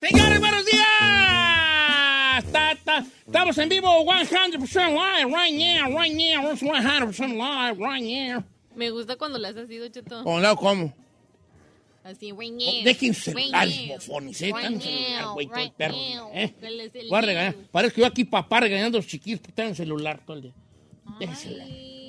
Señores, buenos días. Ta, ta. Estamos en vivo 100% live right now, right now. It's 100% live right now. Me gusta cuando le haces así, Cheto. ¿Cómo no? ¿Cómo? Así, güey. Dejen celulares, bofones, ¿eh? Tan celular, güey, todo el perro. ¿eh? Voy a regañar. Parece que yo aquí papá regañando a los chiquillos que están en celular todo el día. Celular.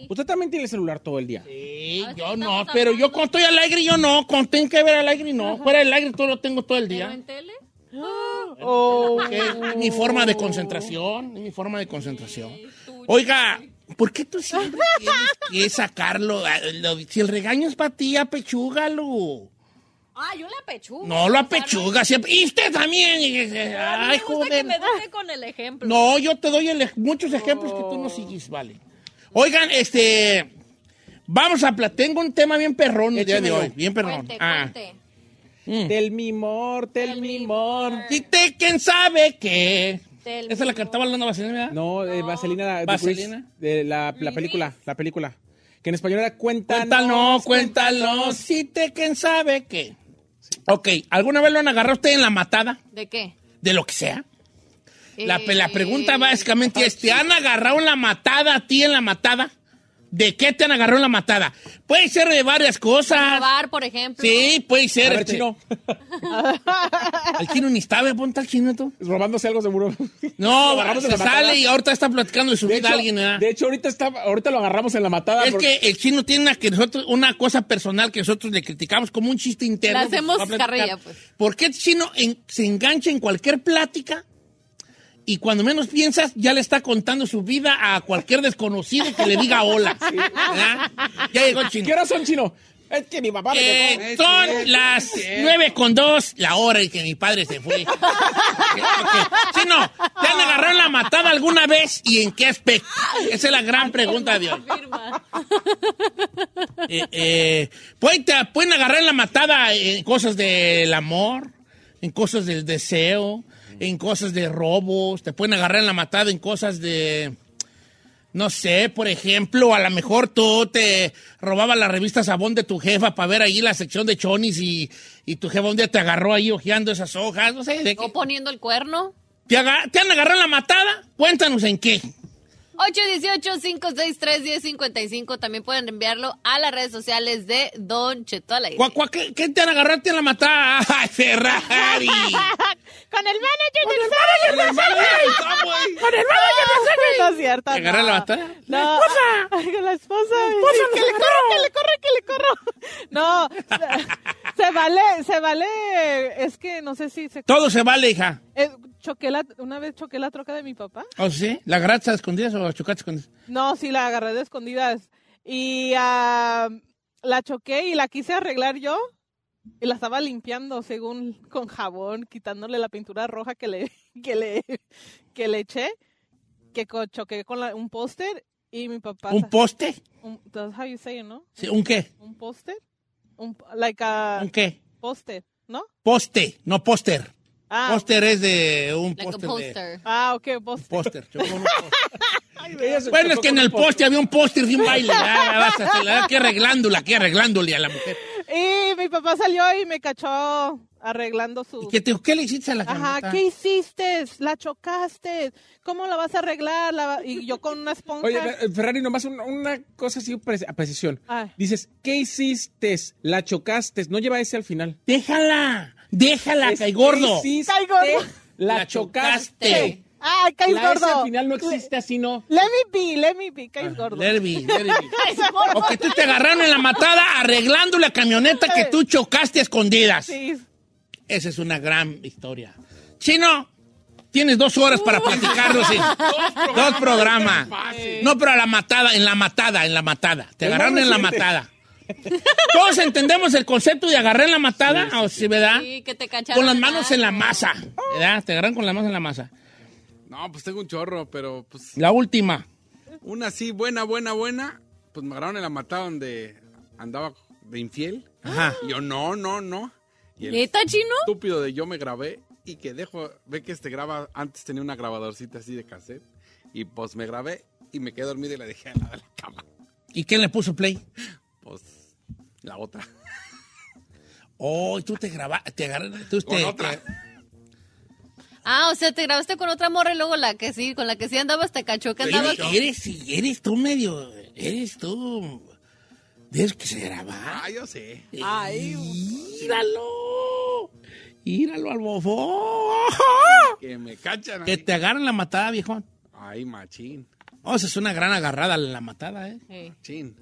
Usted también tiene celular todo el día. Sí, yo no, pero yo cuando estoy al aire, yo no. Cuando tengo que ver al aire, no. Fuera del aire todo lo tengo todo el ¿Pero día. en tele? Es mi forma de concentración, es mi forma de concentración. Oiga, ¿por qué tú siempre tienes que sacarlo? Ah, Si el regaño es para ti, apechúgalo. Ah, yo la apechugo. No lo apechuga siempre. Y usted también. Ay, me gusta que joder. me eduque con el ejemplo. No, yo te doy el muchos ejemplos que tú no sigues, vale. Oigan, este. Vamos a. Tengo un tema bien perrón el día de hoy. Bien perrón. Cuente, Ah. cuente. Del mimor, del mimor. Y te, quién sabe qué. Del Esa la cantaba Lana Vaselina, ¿verdad? No, eh, Vaselina. de Vaselina. De la, la película, la película. Que en español era Cuéntanos. Cuéntanos, cuéntanos, si te quién sabe qué. Ok, ¿alguna vez lo han agarrado usted en la matada? ¿De qué? De lo que sea. La, Eh, la pregunta básicamente es, ¿te han agarrado en la matada a ti en la matada? ¿De qué te han agarrado en la matada? Puede ser de varias cosas. Robar, por ejemplo. Sí, puede A ser. ver, este, chino. El chino ni estaba, ponte al chino tú. Robándose algo seguro. No, se matada. sale y ahorita está platicando de su De vida hecho, alguien, ¿verdad? de hecho, ahorita, está, ahorita lo agarramos en la matada. Es porque- que el chino tiene una, que nosotros, una cosa personal que nosotros le criticamos como un chiste interno. Le hacemos pues, a carrilla, pues. ¿Por qué el chino en- se engancha en cualquier plática y cuando menos piensas ya le está contando su vida a cualquier desconocido que le diga hola? ¿verdad? Ya llegó el chino. ¿Qué horas son, chino? Es que mi papá me Eh, dejó. son las nueve con dos, la hora en que mi padre se fue. Ok. Chino, ¿te han agarrado en la matada alguna vez y en qué aspecto? Esa es la gran pregunta de hoy. Eh, eh, pueden, te pueden agarrar en la matada en cosas del amor, en cosas del deseo, en cosas de robos, te pueden agarrar en la matada en cosas de, no sé, por ejemplo, a lo mejor tú te robabas la revista Sabón de tu jefa para ver ahí la sección de chonis y, y tu jefa un día te agarró ahí hojeando esas hojas, no sé, ¿de qué? O poniendo el cuerno. ¿Te, ¿Te han agarrado en la matada? Cuéntanos en qué. 818-563-1055. También pueden enviarlo a las redes sociales de Don Cheto al aire. ¿Cuá- cuá- ¿Qué, qué te han agarrado en la matada? ¡Ay, Ferrari! Con el manager del Con el Con el manager del No es cierto. ¿Te agarraron no. la matada? No. Con la esposa. que le corro, que le corro, que le corro. No. se vale, se vale. Es que no sé si se. Todo se vale, hija. Eh, choqué la, una vez choqué la troca de mi papá. ¿O sí? ¿La agarraste a escondidas o la chocaste escondidas? No, sí, la agarré de escondidas. Y ah, la choqué y la quise arreglar yo. Y la estaba limpiando según con jabón, quitándole la pintura roja que le, que le, que le eché. Que choqué con la- un póster y mi papá. ¿Un poste? un- That's how you say it, ¿no? Sí, ¿Un qué? Un póster. Un, like a ¿Un qué? póster. ¿no? Poste, no póster. Ah, Póster es de un Like a póster. de- poster. ah ok. Póster. póster. Bueno, es que en el poste había un póster de un baile. Ya vas a hacer, aquí arreglándola, aquí arreglándole a la mujer. Y mi papá salió y me cachó arreglando su... ¿Y qué, te- qué le hiciste a la Ajá, camioneta? ¿qué hiciste? La chocaste. ¿Cómo la vas a arreglar? La Y yo con una esponja. Oye, eh, Ferrari, nomás una, una cosa así a precisión. Ay. Dices, ¿qué hiciste? La chocaste. No lleva ese al final. Déjala, déjala, Es, cae gordo. Cae gordo. La, La chocaste. chocaste. Ay, caes La S gordo. al final no existe así, ¿no? Let me be, let me be, caes gordo. Lerby, Lerby. O que tú te agarraron en la matada arreglando la camioneta que tú chocaste a escondidas. Sí. Esa es una gran historia. Chino, tienes dos horas para platicarlo, sí. Dos programas. No, pero a la matada, en la matada, en la matada. Te agarraron en la matada. Todos entendemos el concepto de agarrar en la matada, ¿o sí, verdad? Sí, que te cacharon. Con las manos en la masa, ¿verdad? Te agarran con las manos en la masa. No, pues tengo un chorro, pero pues La última. una así buena, buena, buena. Pues me agarraron en la matada donde andaba de infiel. Ajá. Y yo, no, no, no. Y el ¿Neta, chino? estúpido de yo me grabé y que dejo, ve que este graba, antes tenía una grabadorcita así de cassette. Y pues me grabé y me quedé dormido y la dejé al lado de la cama. ¿Y quién le puso play? Pues la otra. Oh, y tú te grabaste, te agarraste. Tú Con otra. te- Ah, o sea, te grabaste con otra morra y luego la que sí, con la que sí andabas te cachó que andabas. Eres, eres, eres tú medio, eres tú. Tienes que se grabar. Ah, yo sé. Ay, ¡Míralo! ¡Míralo al bofón! Que me cachan. Que ahí. te agarran la matada, viejón. Ay, machín. Oh, esa es una gran agarrada la matada, ¿eh? Sí. Chin.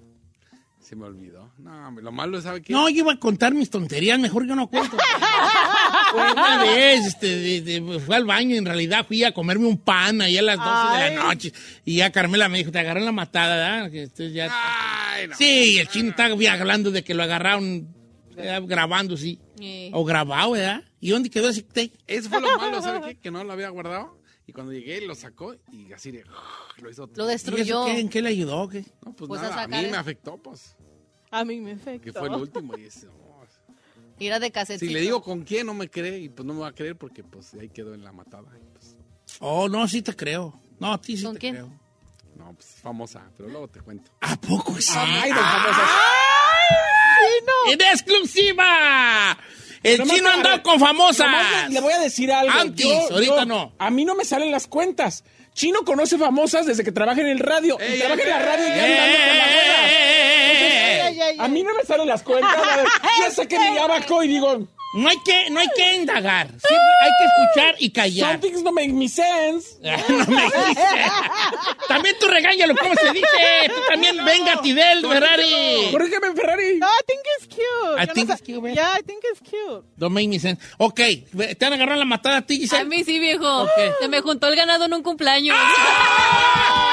Se me olvidó. No, lo malo, ¿sabe qué? No, yo iba a contar mis tonterías, mejor yo no cuento. Una vez, este, de- de- fui al baño, en realidad fui a comerme un pan ahí a las 12 de la noche. Y ya Carmela me dijo, te agarré la matada, ¿verdad? Que ya... Ay, no. Sí, el chino estaba hablando de que lo agarraron eh, grabando, sí. O grabado, ¿verdad? ¿Y dónde quedó ese tape? Eso fue lo malo, ¿sabe qué? Que no lo había guardado. Y cuando llegué, lo sacó y así de... Lo hizo Lo ¿Y destruyó. eso qué? ¿En qué le ayudó? qué? No, pues, Pues a nada, a, sacar mí el- me afectó, pues. a mí me Que afectó. fue el último. Y ese, no, Era de casetito. si le digo con quién, no me cree. Y pues no me va a creer porque pues ahí quedó en la matada. Y, pues, Oh, no, sí te creo. No, a ti sí ¿Con te quién? creo. no, pues famosa. Pero luego te cuento. ¿A poco sí? Ay, don famoso. ¡En exclusiva! El Nomás chino agarré- con famosa. Nomás le, le voy a decir algo. Antes, ahorita no. A mí no me salen las cuentas. Chino conoce famosas desde que trabaja en el radio. Ey, y trabaja en la radio y ¡Eh, ya andando con la. A mí no me salen las cuentas. ver, ya saqué mi abaco y digo, No hay que, no hay que indagar. Siempre hay que escuchar y callar. something's no make me sense. No me dice. También tú regáñalo, ¿cómo se dice? Tú también venga, Tidel, Ferrari. Corrígeme, Ferrari. No, I think it's cute. I Yo think no it's cute, ¿ves? Yeah, I think it's cute. Don't make me sense. Ok, ¿te han agarrado la matada a ti, Giselle? A mí sí, viejo. Se me juntó el ganado en un cumpleaños.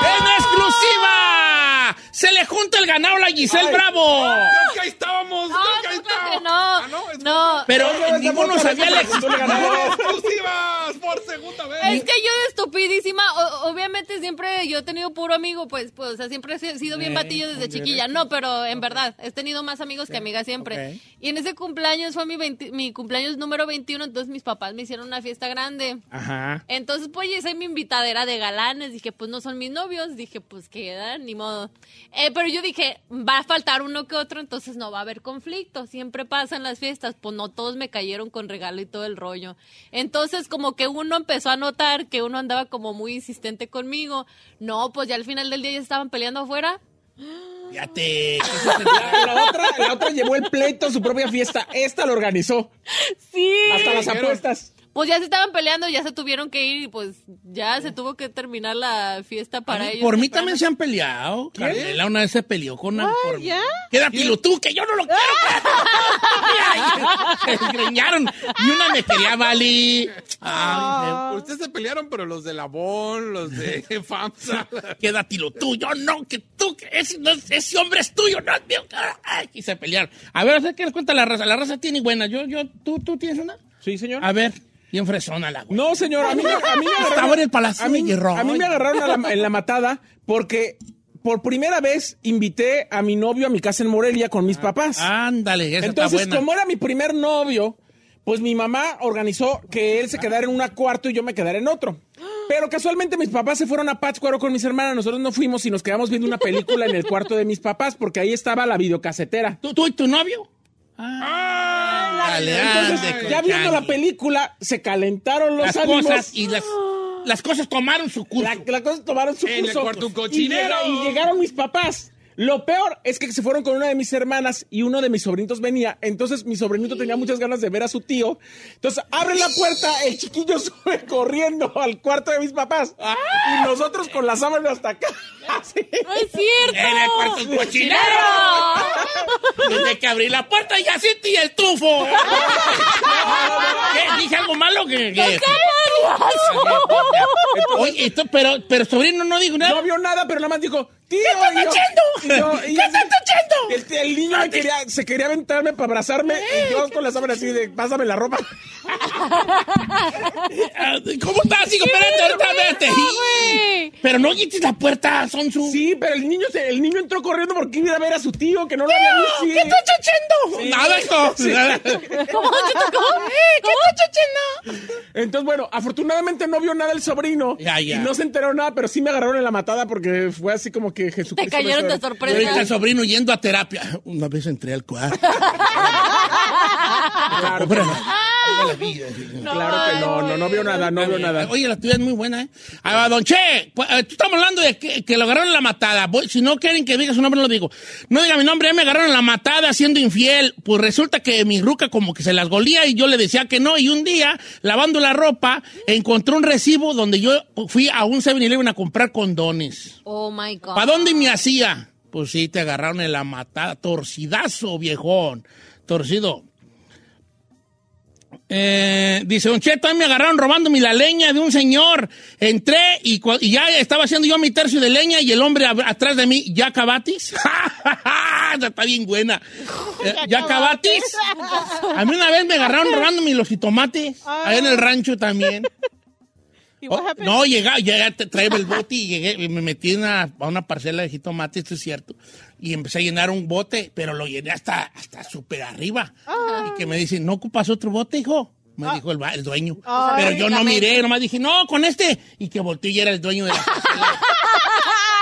¡En exclusiva! Se le junta el ganado a la Giselle Bravo. Creo que ahí estábamos. No, creo que ahí no, estábamos. no. Ah, no, es No. Pero ninguno sabía la se por segunda vez. Es que yo de estupidísima, o- obviamente siempre yo he tenido puro amigo, pues, pues, o sea, siempre he sido bien batillo desde chiquilla. No, pero en verdad, he tenido más amigos que amigas siempre. Ok. Y en ese cumpleaños fue mi, 20 mi cumpleaños número 21, entonces mis papás me hicieron una fiesta grande. Ajá. Entonces, pues, yo hice mi invitadera de galanes. Dije, pues, no son mis novios. Dije, pues, quedan, ni modo. Eh, pero yo dije, va a faltar uno que otro, entonces no va a haber conflicto. Siempre pasan las fiestas. Pues, no todos me cayeron con regalo y todo el rollo. Entonces, como que uno empezó a notar que uno andaba como muy insistente conmigo. No, pues, ya al final del día ya estaban peleando afuera. Fíjate. La, la otra, la otra llevó el pleito a su propia fiesta. Esta lo organizó. Sí. Hasta las apuestas. Pues ya se estaban peleando, ya se tuvieron que ir y pues ya se tuvo que terminar la fiesta para ellos. Por mí temprano. también se han peleado. Carmela una vez se peleó con una. por. ¿ya? Quédatelo tú, que yo no lo quiero. Ay, Se desgreñaron. Y una me quería, Vali. Ay, Ustedes se pelearon, pero los de Labón, los de FAMSA. quédatelo tú. Yo no, que tú, que ese, no- ese hombre es tuyo, no es mío. Ay, y se pelearon. A ver, ¿qué les cuenta la raza? La raza tiene buena. Yo, yo, ¿tú, tú tienes una? Sí, señor. A ver, bien fresona la güey. No, señor, a mí, a mí me agarraron. en el Palacio a mí, de a mí me agarraron la- en la matada porque por primera vez invité a mi novio a mi casa en Morelia con mis papás. Ándale, esa Entonces, está buena. como era mi primer novio, pues mi mamá organizó que él se quedara en un cuarto y yo me quedara en otro. Pero casualmente mis papás se fueron a Pátzcuaro con mis hermanas. Nosotros no fuimos y nos quedamos viendo una película en el cuarto de mis papás porque ahí estaba la videocasetera. ¿Tú, tú y tu novio? Ah, dale, Entonces, ya viendo la película, se calentaron los Las ánimos. cosas y las, las cosas tomaron su curso. La, la cosa tomaron su En el curso. cuarto y, y llegaron mis papás. Lo peor es que se fueron con una de mis hermanas y uno de mis sobrinitos venía. Entonces mi sobrinito tenía muchas ganas de ver a su tío. Entonces abre la puerta, el chiquillo sube corriendo al cuarto de mis papás. Y nosotros con la sábana hasta acá. Así. ¡No es cierto! En el cuarto cochinero. Desde que abrí la puerta ya sentí el tufo. ¿Qué? ¿Dije algo malo? que que- Oye, esto, pero, pero sobrino no dijo nada. No vio nada, pero nada más dijo, tío. ¿Qué estás haciendo? ¿Qué estás haciendo? El, el niño me quería, se quería aventarme para abrazarme y yo con la sábana así de, pásame la ropa. ¿Cómo estás? Hijo, espérate, ahorita vete. Pero no quites la puerta, Sonsu. Sí, pero el niño, se- el niño entró corriendo porque iba a ver a su tío, que no lo había visto. ¿Qué estás haciendo? Sí. Nada, hijo. ¿Cómo te tocó? ¿Qué estás haciendo? Entonces, bueno, afortunadamente no vio nada el sobrino. Ya, ya. Y no se enteró nada, pero sí me agarraron en la matada porque fue así como que Jesucristo. Te cayeron de hizo- Y ahorita el sorpresa. sobrino yendo a terapia. Una vez entré al cuarto. Claro, Claro que no, no, no vio nada, no vio nada. Oye, la tuya es muy buena, ¿eh? Va, don Che, pues, eh, tú estamos hablando de que, que lo agarraron en la matada. Voy- si no quieren que diga su nombre, no lo digo. No diga mi nombre, ya me agarraron en la matada siendo infiel. Pues resulta que mi ruca como que se las golía y yo le decía que no. Y un día, lavando la ropa, encontré un recibo donde yo fui a un 7-Eleven a comprar condones. Oh my God. ¿Para dónde me hacía? Pues sí, te agarraron en la matada. Torcidazo, viejón. Torcido. Eh, dice, Don Cheto, ahí me agarraron robándome la leña de un señor. Entré y, ya estaba haciendo yo mi tercio de leña y el hombre atrás de mí, ¿ya acabatis? Está bien buena. Eh, ¿Ya acabatis? A mí una vez me agarraron robándome los jitomates. Ahí en el rancho también. ¿Y Oh, no, llega, ya traía el bote y llegué, me metí en una, a una parcela de jitomate, esto es cierto. Y empecé a llenar un bote, pero lo llené hasta, hasta súper arriba. Y que me dicen, ¿no ocupas otro bote, hijo? Me dijo el, dueño. pero yo no miré, nomás dije, no, con este. Y que volteó y era el dueño de la parcela.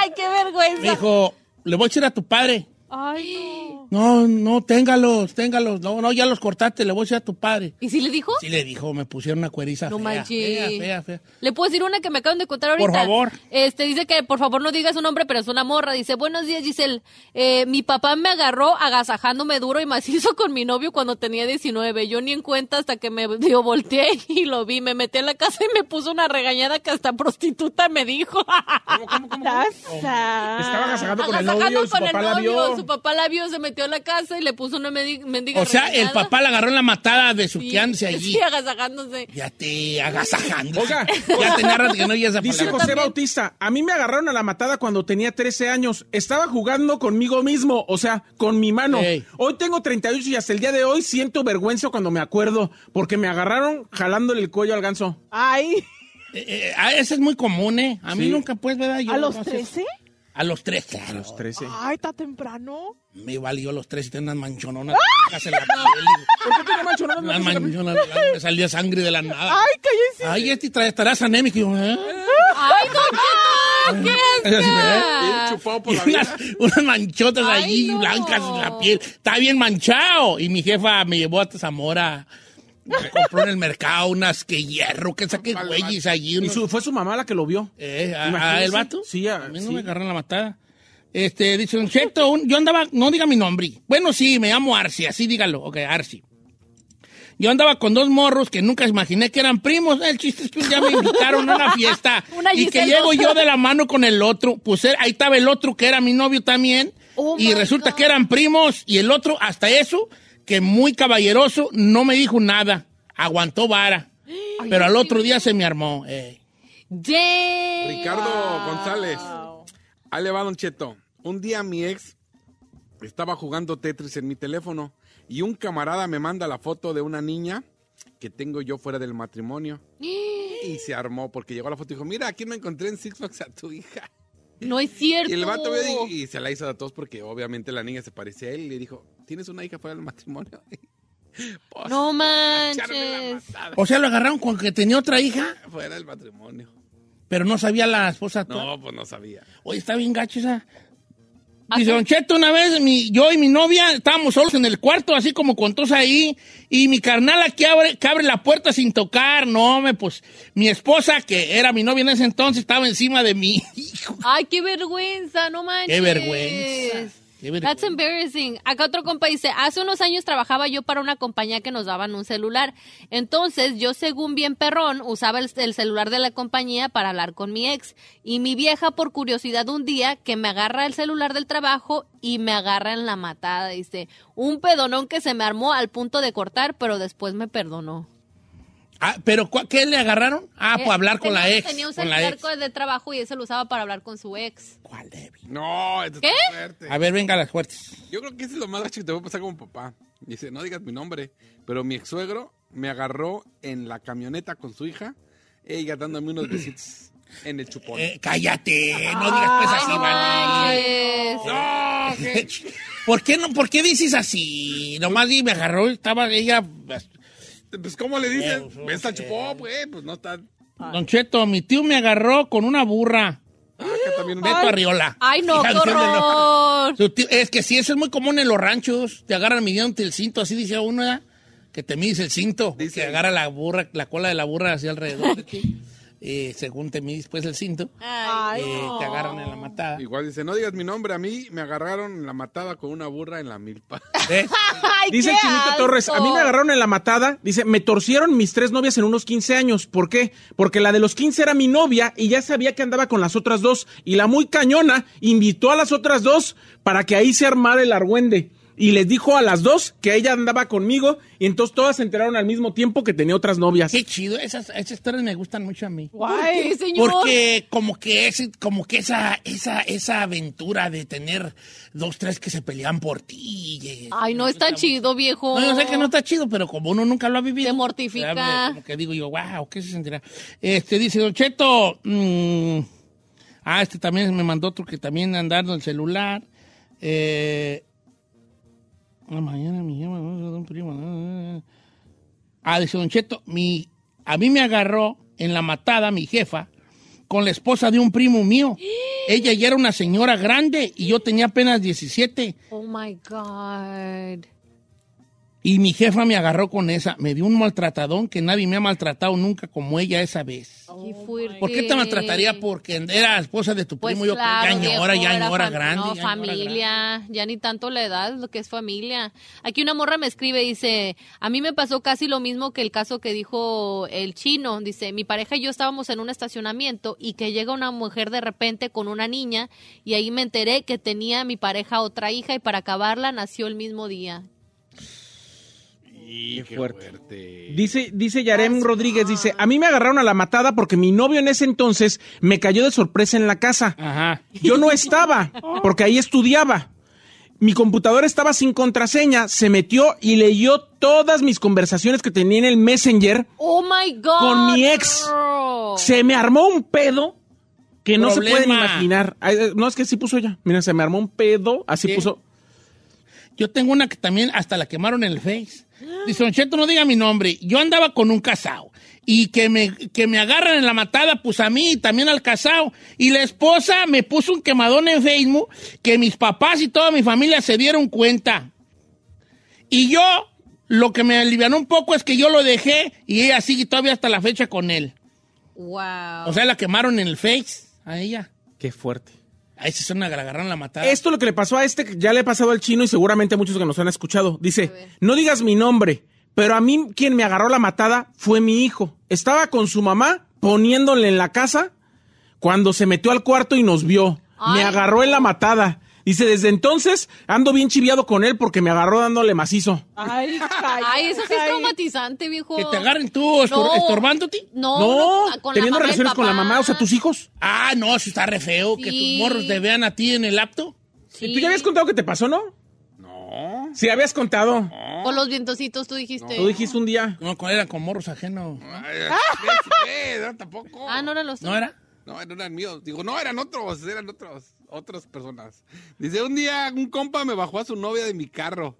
¡Ay, qué vergüenza! Me dijo, le voy a echar a tu padre. Ay, no. No, no, téngalos, téngalos. No, no, ya los cortaste, le voy a echar a tu padre. ¿Y si le dijo? Sí le dijo, me pusieron una cueriza No fea, manches. fea, fea, fea. Le puedo decir una que me acaban de contar ahorita. Por favor. Este dice que por favor no diga su nombre, pero es una morra. Dice, buenos días, Giselle. Eh, mi papá me agarró agasajándome duro y macizo con mi novio cuando tenía 19. Yo ni en cuenta hasta que me dio volteé y lo vi. Me metí en la casa y me puso una regañada que hasta prostituta me dijo. That's sad. Estaba agasajando con el Agasajando novio su con el papá la novio. vio. Su papá la vio, se metió a la casa y le puso una mendiga O sea, el papá la agarró en la matada de Sí, suqueándose allí. Sí, agasajándose. Ya te agasajando. Oiga, ya tenía rato que no esa Dice palabra. José Bautista, a mí me agarraron a la matada cuando tenía 13 años. Estaba jugando conmigo mismo, o sea, con mi mano. Hoy tengo 38 y hasta el día de hoy siento vergüenza cuando me acuerdo, porque me agarraron jalándole el cuello al ganso. Ay, Eh, eh, ah, ese es muy común, ¿eh? A mí Sí. nunca, pues, ¿verdad? Yo ¿a los no sé. 13? A los tres, claro. 13. Ay, está temprano. Me valió a los tres y tengo unas manchononas. ¡Ah! blancas en la piel. ¿Por qué tiene mancho? No, no, Unas manchonas blancas, me salía sangre de la nada. Ay, cállese. Ay, este trae- estarás anémico. Y yo, ¿eh? ¡Ay, no! ¡Qué Bien asco! chupado por la unas, unas manchotas Ay, allí no. blancas en la piel. Está bien manchado. Y mi jefa me llevó a Zamora. Me compró en el mercado unas que hierro, que saqué güeyes allí. Y unos- su- fue su mamá la que lo vio. Eh, a- a, Imagínese. el vato. Sí, a- a mí no sí. me agarraron la matada. Este, dice un- yo andaba, no diga mi nombre. Bueno, sí, me llamo Arci, así dígalo. Ok, Arci. Yo andaba con dos morros que nunca imaginé que eran primos. El chiste es que un día me invitaron a una fiesta. Una y que llego yo de la mano con el otro. Pues él- ahí estaba el otro que era mi novio también. Oh, y resulta God. que eran primos. Y el otro, hasta eso, que muy caballeroso, no me dijo nada. Aguantó vara. Pero al otro día se me armó. eh. Ricardo González. Ahí le va, Don Cheto. Un día mi ex estaba jugando Tetris en mi teléfono y un camarada me manda la foto de una niña que tengo yo fuera del matrimonio. Y se armó porque llegó la foto y dijo, mira, aquí me encontré en Six Flags a tu hija. No es cierto. Y el vato vio y, y se la hizo a todos porque obviamente la niña se parecía a él y le dijo, ¿tienes una hija fuera del matrimonio? Pues, No manches. O sea, lo agarraron con que tenía otra hija, Fuera del matrimonio. pero no sabía la esposa. actual. No, pues no sabía. Oye, está bien gacho esa. Dice, Don Cheto, una vez mi, yo y mi novia estábamos solos en el cuarto, así como con todos ahí, y mi carnal aquí abre, que abre la puerta sin tocar. No, me, pues, mi esposa, que era mi novia en ese entonces, estaba encima de mí. Hijo, Ay, qué vergüenza, no manches. qué vergüenza. That's embarrassing. Acá otro compa dice, hace unos años trabajaba yo para una compañía que nos daban un celular. Entonces, yo según bien perrón, usaba el celular de la compañía para hablar con mi ex. Y mi vieja, por curiosidad, un día que me agarra el celular del trabajo y me agarra en la matada. Dice, un pedonón que se me armó al punto de cortar, pero después me perdonó. Ah, pero ¿cuál- ¿qué le agarraron? Ah, Eh, pues hablar con tenía- la ex. Tenía un con la celular de trabajo y ese lo usaba para hablar con su ex. ¿Cuál débil? No, esto ¿Qué? está fuerte. A ver, venga las fuertes. Yo creo que eso es lo más gacho que te voy a pasar como papá. Dice, no digas mi nombre, pero mi ex suegro me agarró en la camioneta con su hija, ella dándome unos besitos en el chupón. Eh, cállate, no digas pues así, Ay, no. ¿Por qué, no, ¿Por qué dices así? Nomás di, me agarró, estaba ella... Pues, ¿cómo le dices? Eh, pues, ¿Ves al eh. chupón, pues? Pues no está... Don Cheto, mi tío me agarró con una burra. Ah, que también... Beto Arriola. Ay, no, qué horror. Su tío- es que sí, eso es muy común en los ranchos. Te agarran midiéndote el cinto, así dice uno, ¿verdad? Que te mides el cinto. Dice- que agarra la burra, la cola de la burra hacia alrededor de ti. Eh, según te mides pues el cinto, Ay, eh, no. te agarran en la matada. Igual dice, no digas mi nombre, a mí me agarraron en la matada con una burra en la milpa. Dice el Chinito. Torres, a mí me agarraron en la matada, dice, me torcieron mis tres novias en unos 15 años. ¿Por qué? Porque la de los 15 era mi novia y ya sabía que andaba con las otras dos. Y la muy cañona invitó a las otras dos para que ahí se armara el argüende. Y les dijo a las dos que ella andaba conmigo y entonces todas se enteraron al mismo tiempo que tenía otras novias. Qué chido, esas, esas historias me gustan mucho a mí. Guay. Sí, señor. Porque como que es, como que esa, esa, esa aventura de tener dos, tres que se pelean por ti. eh, Ay, no está chido, viejo. No, yo sé que no está chido, pero como uno nunca lo ha vivido. Te mortifica. ¿verdad? Como que digo yo, wow, ¿qué se sentirá? Este, dice Don Cheto, mm, ah, este también me mandó otro que también andando el celular. Eh, la mañana mi jefa, un primo. Ah, dice Don Cheto, mi, a mí me agarró en la matada mi jefa con la esposa de un primo mío. Ella ya era una señora grande y yo tenía apenas 17. Oh my God. Y mi jefa me agarró con esa. Me dio un maltratadón que nadie me ha maltratado nunca como ella esa vez. Fuerte. ¿Por qué te maltrataría? Porque era esposa de tu Pues primo. yo claro, ya viejo, ya fam- grande. No, ya ñora grande. familia, ya ni tanto la edad, lo que es familia. Aquí una morra me escribe dice, a mí me pasó casi lo mismo que el caso que dijo el chino. Dice, mi pareja y yo estábamos en un estacionamiento y que llega una mujer de repente con una niña y ahí me enteré que tenía mi pareja otra hija y para acabarla nació el mismo día. Qué fuerte. fuerte. Dice, dice Yarem Rodríguez, dice, a mí me agarraron a la matada porque mi novio en ese entonces me cayó de sorpresa en la casa. Ajá. Yo no estaba, porque ahí estudiaba. Mi computadora estaba sin contraseña, se metió y leyó todas mis conversaciones que tenía en el Messenger. Oh my God. Con mi ex. girl. Se me armó un pedo que no se pueden imaginar. Eh, no, es que sí puso ella. Mira, se me armó un pedo, así Sí. puso. Yo tengo una que también hasta la quemaron en el Face. Dice, Don Cheto, no diga mi nombre. Yo andaba con un casado. Y que me, que me agarran en la matada, pues a mí y también al casado. Y la esposa me puso un quemadón en Facebook que mis papás y toda mi familia se dieron cuenta. Y yo, lo que me alivianó un poco es que yo lo dejé y ella sigue todavía hasta la fecha con él. Wow. O sea, la quemaron en el Face a ella. Qué fuerte. A esa es una que la agarraron la matada. Esto lo que le pasó a este, ya le ha pasado al chino y seguramente a muchos que nos han escuchado. Dice, no digas mi nombre, pero a mí quien me agarró la matada fue mi hijo. Estaba con su mamá poniéndole en la casa cuando se metió al cuarto y nos vio. Me agarró en la matada. Dice, desde entonces ando bien chiviado con él porque me agarró dándole macizo. Ay, Ay, eso sí es traumatizante, viejo. Que te agarren tú estor- No. estorbándote. No, No, no, con la teniendo mamá relaciones con la mamá, o sea, tus hijos. Ah, no, eso está re feo. Que tus morros te vean a ti en el laptop. ¿Y tú ya habías contado que te pasó, no? No. Sí, habías contado. Con los vientositos, tú dijiste. Tú dijiste un día. No, con- eran con morros ajenos. Ay, ¿qué? ¿Qué? No, tampoco. Ah, no eran los ¿No era? No, no eran míos. Digo, no, eran otros, eran otros, otras personas. Dice, un día un compa me bajó a su novia de mi carro.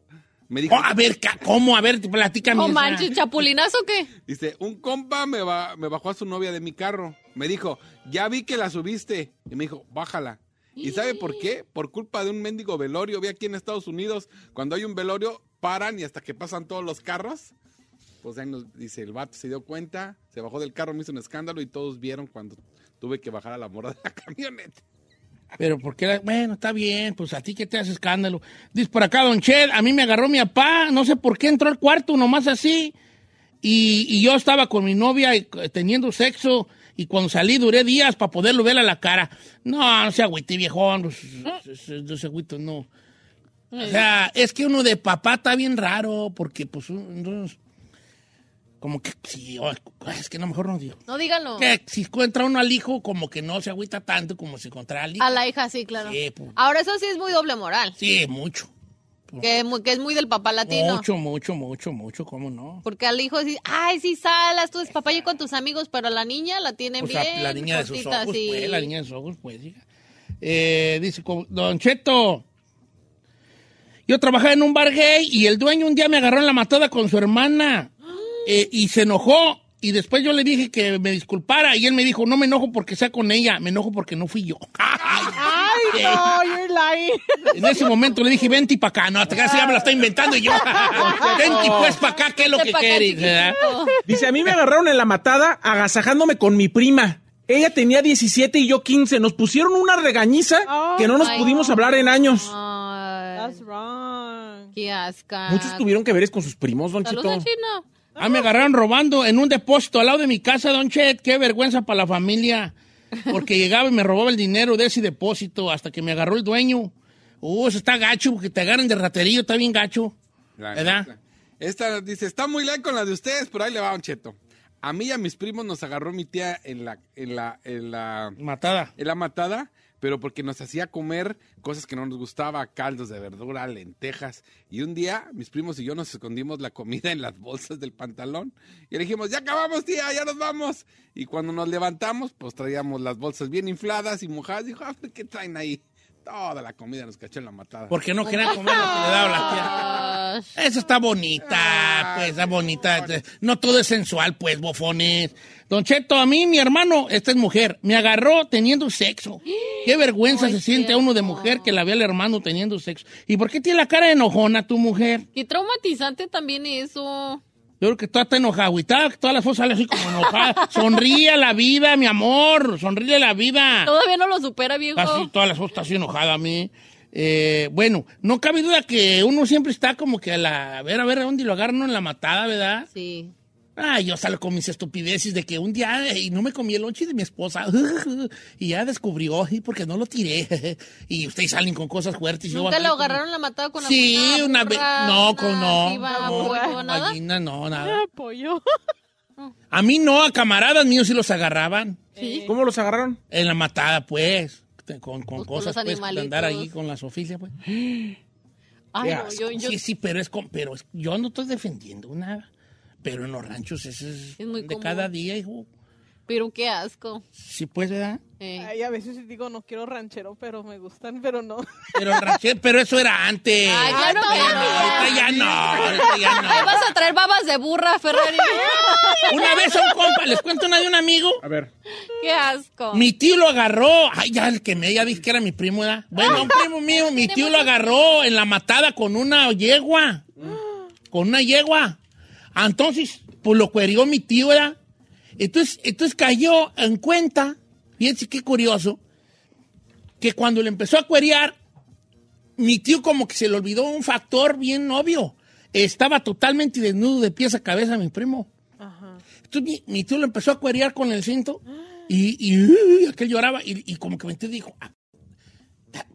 Me dijo, Oh, a ver, ¿cómo? A ver, platícame. No manches, ¿chapulinazo o qué? dice, un compa me, ba- me bajó a su novia de mi carro. Me dijo, ya vi que la subiste. Y me dijo, bájala. ¿Y sabe por qué? Por culpa de un mendigo velorio. Vi aquí en Estados Unidos, cuando hay un velorio, paran y hasta que pasan todos los carros. Pues ahí nos dice, el vato se dio cuenta, se bajó del carro, me hizo un escándalo y todos vieron cuando tuve que bajar a la morra de la camioneta. Pero porque, la- bueno, está bien, pues a ti que te hace escándalo. Dice por acá, Don Ched, a mí me agarró mi papá, no sé por qué entró al cuarto, nomás así. Y, y yo estaba con mi novia eh, teniendo sexo, y cuando salí duré días para poderlo ver a la cara. No, no se agüite, viejón, no se agüite, no. O sea, es que uno de papá está bien raro, porque pues uno, como que, sí, oh, es que no, mejor no digo. No díganlo. Que si encuentra uno al hijo, como que no se agüita tanto como si encontrara al hijo. A la hija, sí, claro. Sí, pues. Ahora, eso sí es muy doble moral. Sí, mucho. Que, es muy- que es muy del papá latino. Mucho, mucho, mucho, mucho, ¿cómo no? Porque al hijo sí, ay, sí salas, tú es papá y con tus amigos, pero a la niña la tienen O sea, bien. la niña de sus ojos, sí. pues, la niña de sus ojos, pues, hija. Eh, dice, Don Cheto, yo trabajaba en un bar gay y el dueño un día me agarró en la matada con su hermana eh, y se enojó. Y después yo le dije que me disculpara y él me dijo, no me enojo porque sea con ella, me enojo porque no fui yo. Ay, no, you're lying. En ese momento le dije, vente para acá. No, hasta casi ya me la está inventando y yo. vente pues para acá, ¿qué es lo que acá, quieres? Dice, a mí me agarraron en la matada agasajándome con mi prima. Ella tenía 17 y yo 15. Nos pusieron una regañiza Oh, que no nos pudimos God. hablar en años. Ay, That's wrong. qué asca. Muchos tuvieron que ver es con sus primos, Don Chino. Ah, me agarraron robando en un depósito al lado de mi casa, Don Chet. Qué vergüenza para la familia. Porque llegaba y me robaba el dinero de ese depósito hasta que me agarró el dueño. Uh, eso está gacho, porque te agarran de raterillo, está bien gacho. La ¿Verdad? neta. Esta dice, está muy like con la de ustedes, pero ahí le va un cheto. A mí y a mis primos nos agarró mi tía en la, en la, en la, Matada. en la matada, pero porque nos hacía comer cosas que no nos gustaba, caldos de verdura, lentejas. Y un día mis primos y yo nos escondimos la comida en las bolsas del pantalón y le dijimos, ya acabamos tía, ya nos vamos. Y cuando nos levantamos, pues traíamos las bolsas bien infladas y mojadas. Dijo, ah, ¿qué traen ahí? Toda la comida nos cachó en la matada. Porque no querían comer lo que le daba la tía. Esa está bonita, pues, está bonita. No todo es sensual, pues, bofones. Don Cheto, a mí, mi hermano, esta es mujer, me agarró teniendo sexo. Qué vergüenza Ay, se siente a uno de cierto. mujer que la ve al hermano teniendo sexo. ¿Y por qué tiene la cara de enojona tu mujer? Qué traumatizante también eso. Yo creo que toda está enojada, que todas las fotos salen así como enojada. Sonríe a la vida, mi amor, sonríe a la vida. Todavía no lo supera, viejo. Casi todas las fotos está así enojada a mí. Eh, bueno, no cabe duda que uno siempre está como que a la... A ver, a ver, ¿a dónde lo agarran en la matada, verdad? Sí. Ay, yo salgo con mis estupideces de que un día y no me comí el lonche de mi esposa y ya descubrió y porque no lo tiré y ustedes salen con cosas fuertes. y yo ¿Nunca así lo como- agarraron la matada con Sí, alguna una vez. No, con una no. no, pollo, nada? gallina, no, nada. Pollo. A mí no, a camaradas míos sí los agarraban Sí. ¿Cómo los agarraron? en la matada, pues. Con, con Pues cosas, los pues, andar ahí con la Sofía, pues. Ay, no, yo, yo- Sí, sí, pero es con, pero es- yo no estoy defendiendo nada. Pero en los ranchos ese es, Es muy de común. cada día, hijo. pero qué asco. Sí, pues, ¿verdad? Eh. Ay, a veces digo, no quiero ranchero, pero me gustan, pero no. Pero, ranchero- pero eso era antes. Ay, Pero no. ahorita ya no, ahorita ya Ahí no. vas a traer babas de burra, Ferrari. Una vez a un compa, les cuento una de un amigo. A ver. qué asco. Mi tío lo agarró. Ay, ya el que me ya dije que era mi primo, ¿verdad? Bueno, un primo mío, mi tío lo agarró en la matada con una yegua. Con una yegua. Entonces, pues lo cuerió mi tío, ¿verdad? Entonces, entonces cayó en cuenta, fíjense qué curioso, que cuando le empezó a cuerear, mi tío como que se le olvidó un factor bien obvio. Estaba totalmente desnudo de pies a cabeza mi primo. Entonces mi, mi tío lo empezó a cuerear con el cinto y, y, uy, aquel lloraba y, y como que mi tío dijo, "Ah,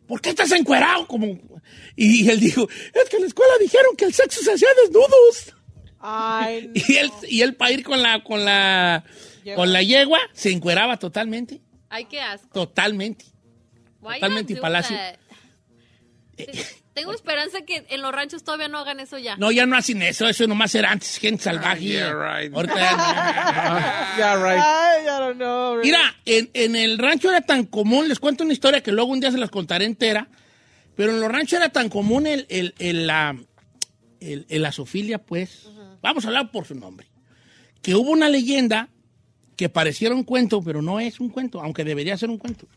¿por qué estás encuerado? Como, y él dijo, es que en la escuela dijeron que el sexo se hacía desnudos. Ay, Y él, y él para ir con la, con la, con la yegua, se encueraba totalmente, Ay, qué asco. totalmente. Why Totalmente do palacio. that? Tengo esperanza que en los ranchos todavía no hagan eso ya. No, ya no hacen eso, eso nomás era antes, gente salvaje. yeah, right. Ahorita ya no. Yeah, right. Ay, I don't know. Mira, en, en el rancho era tan común, les cuento una historia que luego un día se las contaré entera, pero en los ranchos era tan común el, el, el, la- el, el asofilia, pues, vamos a hablar por su nombre, que hubo una leyenda que pareciera un cuento, pero no es un cuento, aunque debería ser un cuento.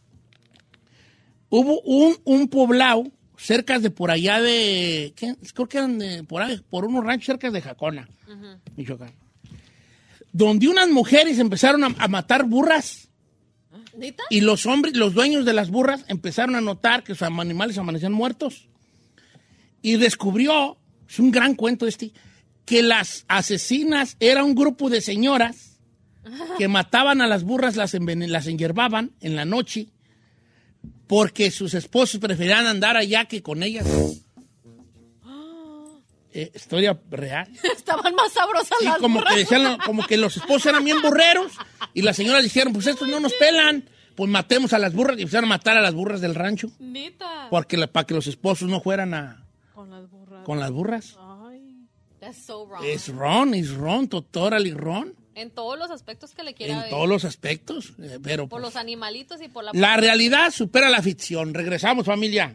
Hubo un, un poblado cerca de por allá de, ¿qué? creo que eran de, por, ahí, por unos ranchos cerca de Jacona, Michoacán, donde unas mujeres empezaron a- a matar burras. Y los hombres, los dueños de las burras empezaron a notar que sus animales amanecían muertos. Y descubrió, es un gran cuento este, que las asesinas era un grupo de señoras que mataban a las burras, las, las enhierbaban en la noche, porque sus esposos preferían andar allá que con ellas. Eh, historia real. Estaban más sabrosas Sí, las como burras. que decían, como que los esposos eran bien burreros y las señoras dijeron, pues estos no nos pelan, pues matemos a las burras y empezaron a matar a las burras del rancho Neta. porque la- para que los esposos no fueran a, Con las burras. con las burras. Ay. That's so wrong. Es ron, es ron, totally ron, En todos los aspectos que le quiera en ver. todos los aspectos, eh, pero Por pues, los animalitos y por la... la realidad supera la ficción. Regresamos, familia.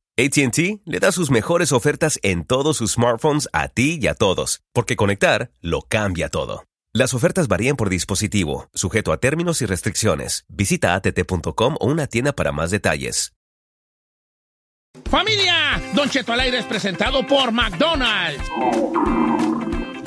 ATT le da sus mejores ofertas en todos sus smartphones a ti y a todos, porque conectar lo cambia todo. Las ofertas varían por dispositivo, sujeto a términos y restricciones. Visita att.com o una tienda para más detalles. Familia, Don Cheto al aire es presentado por McDonald's.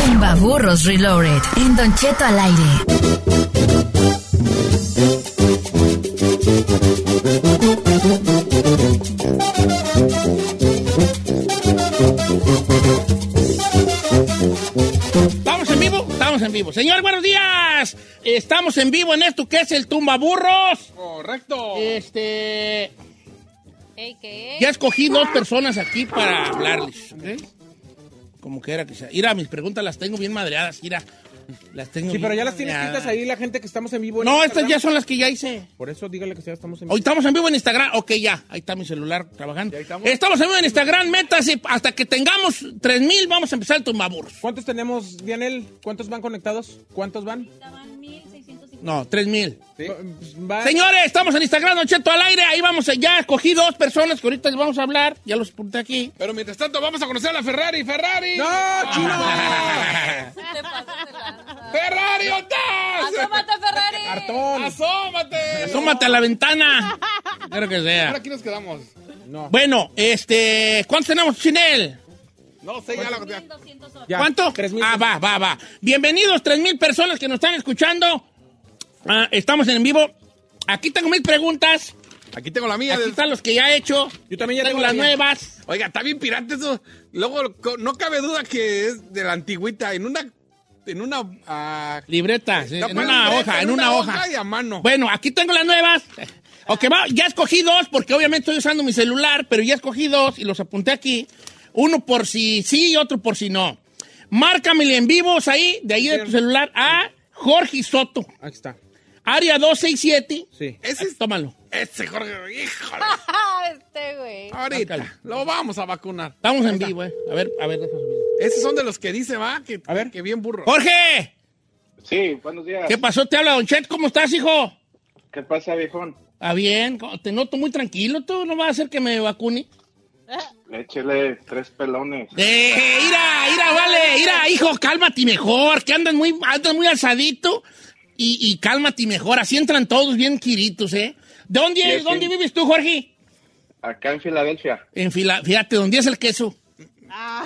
Tumba Burros Reloaded. En Don Cheto al aire. ¿Estamos en vivo? Estamos en vivo. Señor, buenos días. Estamos en vivo en esto que es el Tumba Burros. Correcto. Este. Ya escogí dos personas aquí para hablarles. Como que era que sea. Mira, mis preguntas las tengo bien madreadas. Mira, las tengo Sí, pero ya las tienes escritas ahí la gente que estamos en vivo. en No, estas ya son las que ya hice. Por eso dígale que ya estamos en vivo. Hoy estamos en vivo en Instagram. Ok, ya. Ahí está mi celular trabajando. ¿Ya ahí estamos? Estamos en vivo en Instagram. Métase. Hasta que tengamos 3000, vamos a empezar el tumbaburros. ¿Cuántos tenemos, Dianel? ¿Cuántos van conectados? ¿Cuántos van? No, 3000. Pues, va- Señores, estamos en Instagram, Don Cheto al aire. Ahí vamos, ya escogí dos personas que ahorita les vamos a hablar. Ya los apunté aquí. Pero mientras tanto, vamos a conocer a la Ferrari. ¡Ferrari! ¡No, chino! ¡Ferrari, estás! ¡Asómate, Ferrari! ¡Cartón! ¡Asómate! Asómate a la ventana. Espero que Ahora sea. aquí nos quedamos. No. Bueno, este, ¿cuántos tenemos, Chinel? No sé, ya la... ya- Ya, ¿Cuánto? tres mil. Ah, va, va, va. Bienvenidos, tres mil personas que nos están escuchando. Ah, estamos en vivo. Aquí tengo mil preguntas. Aquí tengo la mía. Aquí están los que ya he hecho. Yo también ya tengo tengo la las mía. nuevas. Oiga, está bien pirata eso. Luego, no cabe duda que es de la antigüita. En una... En una... ah, Libretas, sí, en una libreta, hoja, en una hoja. y a mano. Bueno, aquí tengo las nuevas. Ok, va, ya escogí dos porque obviamente estoy usando mi celular, pero ya escogí dos y los apunté aquí. Uno por si sí y otro por si no. Márcamele en vivos ahí, de ahí de tu celular, a Jorge Soto. Aquí está. Área 267. Sí. Ese es... Tómalo. Ese Jorge, híjole. este, güey. Ahorita lo vamos a vacunar. Estamos en vivo, eh. A ver, a ver, subir. Esos son de los que dice, va, que, A ver. que bien burro. ¡Jorge! Sí, buenos días. ¿Qué pasó? Te habla Don Chet. ¿Cómo estás, hijo? ¿Qué pasa, viejón? Ah, bien. Te noto muy tranquilo. ¿Tú no vas a hacer que me vacune? Échele tres pelones. Eh, ira, ira, vale, ira, hijo, cálmate mejor, que andas muy, andas muy alzadito y, y cálmate mejor, así entran todos bien quiritos, ¿eh? ¿Dónde, Sí, sí. ¿dónde vives tú, Jorge? Acá en Filadelfia. En fila, fíjate, ¿dónde es el queso?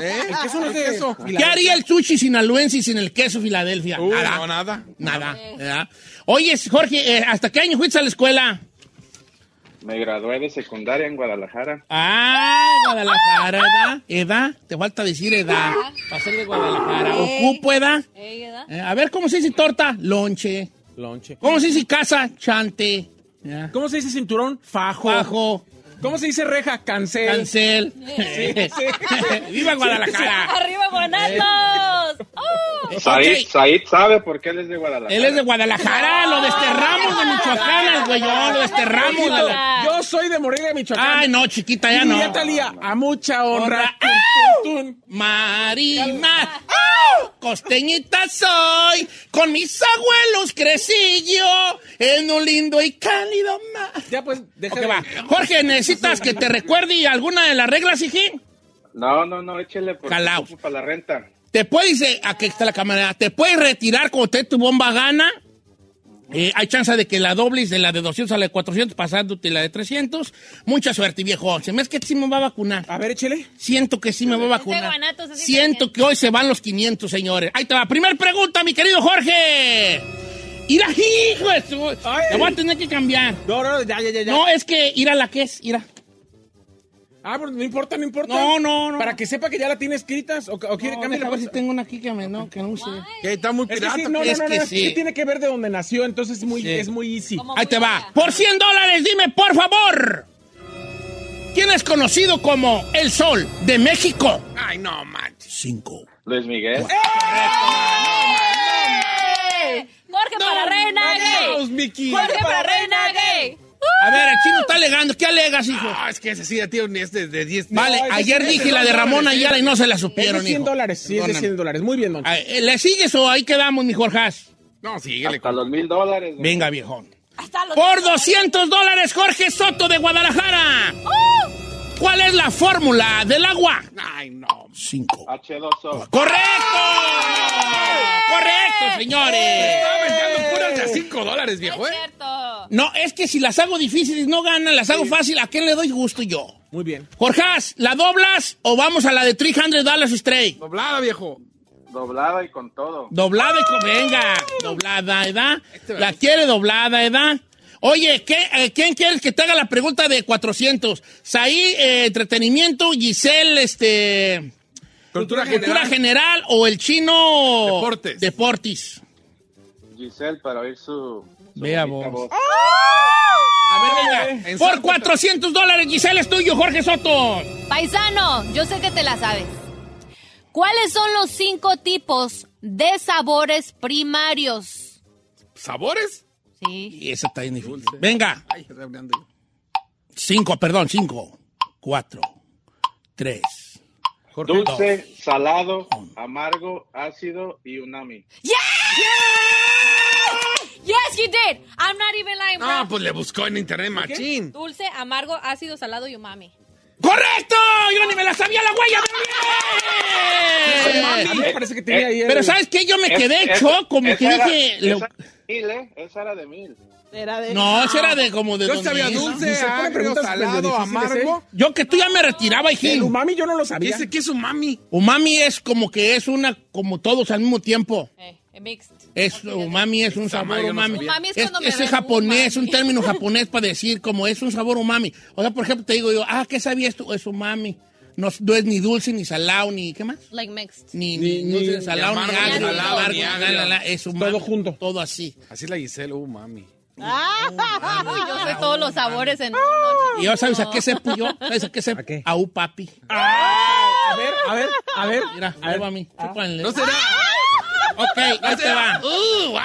¿Eh? El queso no es de eso. ¿Qué haría el sushi sinaloense sin el queso Filadelfia? Uh, nada. no, nada. Nada. Oye, Jorge, eh, ¿hasta qué año fuiste a la escuela? Me gradué de secundaria en Guadalajara. Ah, Guadalajara, ¿edad? ¿Edad? Te falta decir edad. Para ser de Guadalajara. ¿Ocupo edad? Eh, a ver, ¿cómo se dice torta? Lonche. Lonche. ¿Cómo se dice casa? Chante. Ya. ¿Cómo se dice cinturón? Fajo. Bajo. ¿Cómo se dice reja? Cancel. Cancel. ¡Viva Guadalajara! ¡Arriba, Guanatos! ¡Oh! Said, Said sabe por qué él es de Guadalajara. Él es de Guadalajara, lo desterramos de Michoacán, el güeyón, lo desterramos. Yo soy de Morelia, Michoacán. Ay, no, chiquita, ya Y no. diría Talía, a mucha honra. Tun, tun. Marina, ¡au! costeñita soy, con mis abuelos crecí yo, en un lindo y cálido mar. Ya pues, deja Ok, de- va. ¿Necesitas que te recuerde alguna de las reglas, hijín? No, no, no, échele porque Calaos. ocupo para la renta. Te puedes, eh, aquí está la cámara, te puedes retirar cuando te tu bomba gana. Eh, hay chance de que la dobles de la de 200 a la de 400, pasándote la de 300. Mucha suerte, viejo. Se me es que sí me va a vacunar. A ver, échele. Siento que sí me va a vacunar. Siento que hoy se van los 500, señores. Ahí te va. Primer pregunta, mi querido Jorge. Ira, hijo de su- Ay. Te voy a tener que cambiar. No, no, ya, ya, ya. ya. No, es que Ira la que es, Ira. Ah, pero no importa, no importa. No, no, no. Para que sepa que ya la tiene escritas o, o quiere No, cambiar la ver si cosa. tengo una aquí que me no, que no use. Que está muy Es que pirata. sí, no, no, Es no, no, que es sí. que tiene que ver de donde nació, entonces es muy, Sí. es muy easy. Como Ahí te va. Por 100 dólares, dime, por favor. ¿Quién es conocido como el Sol de México? Ay, no, manches. Cinco. Luis Miguel. ¡Eh! Jorge para Reina Vamos, Gay. Mickey. Jorge para Reina Gay. A ver, el chino está alegando. ¿Qué alegas, hijo? Ah, es que ese sí, ya tiene es de, de 10. Vale, ese ayer dije la de Ramón Ayala y no se la Es de supieron, 100 hijo. dólares, sí, es de Perdóname. 100 dólares. Muy bien, don. Eh, ¿Le sigues o ahí quedamos, mi Jorjas? No, síguele. Hasta los mil dólares. Venga, viejón. Hasta los Por 200 dólares, Jorge Soto de Guadalajara. ¿Cuál es la fórmula del agua? Ay, no. Cinco. H2O. ¡Correcto! ¡Correcto, señores! Estaba vendiendo puras de a 5 dólares, viejo, Es ¿eh? cierto. No, es que si las hago difíciles no ganan, las hago fácil, ¿a quién le doy gusto yo? Muy bien. Jorjas, ¿la doblas o vamos a la de 300 dólares straight? Doblada, viejo. Doblada y con todo. Doblada y con... Venga, doblada, ¿edad? La quiere doblada, ¿edad? Oye, ¿qué, eh, ¿quién quieres que te haga la pregunta de 400? Saí, eh, entretenimiento, Giselle, este... Cultura Cultura general. general o el chino... Deportes. Deportis. Giselle para oír su. su Vea vos. voz. A ver, venga. En Por Santo- 400 dólares, Giselle, es tuyo, Jorge Soto. Paisano, yo sé que te la sabes. ¿Cuáles son los cinco tipos de sabores primarios? ¿Sabores? Sí. Y esa está bien difícil. Venga. Ay, rehablando yo. Cinco, perdón, cinco. Cuatro. Tres. Dulce, salado, amargo, ácido y unami. Yes, you did. I'm not even lying, bro. No, pues le buscó en internet machín. Dulce, amargo, ácido, salado y umami. ¡Correcto! Yo ni me la sabía la huella. muy A bien. mí me parece que tenía ahí el- Pero ¿sabes qué? Yo me quedé es- hecho como esa que era- dije... le- Esa, mil, ¿eh? Esa era de mil. Era de... No, esa era de como de Yo sabía dulce, agrio, salado, amargo. Yo que tú ya me retiraba, El hijín. umami yo no lo sabía. Dice que es un mami. Umami es como que es una, como todos al mismo tiempo. Eh. Es, umami es un sabor umami. sabía. Umami es es, es japonés, umami. un término japonés para decir como es un sabor umami. O sea, por ejemplo, te digo yo, ah, ¿qué sabías tú? Es umami. No, no es ni dulce, ni salado, ni, ¿qué más? Like mixed. Ni, Ni- ni, dulce, ni- ni salado, ni, agrio, ni agrio. es umami. Todo junto. Todo así. Así la Giselle, uh, mami. Uy, yo sé todos los sabores en ¿Y yo sabes a qué sepo yo? ¿Sabes a qué sepo? ¿A qué? A un papi. A ver, a ver, a ver. Mira, ahí va a mí. ¿No será? Ok, ahí te va.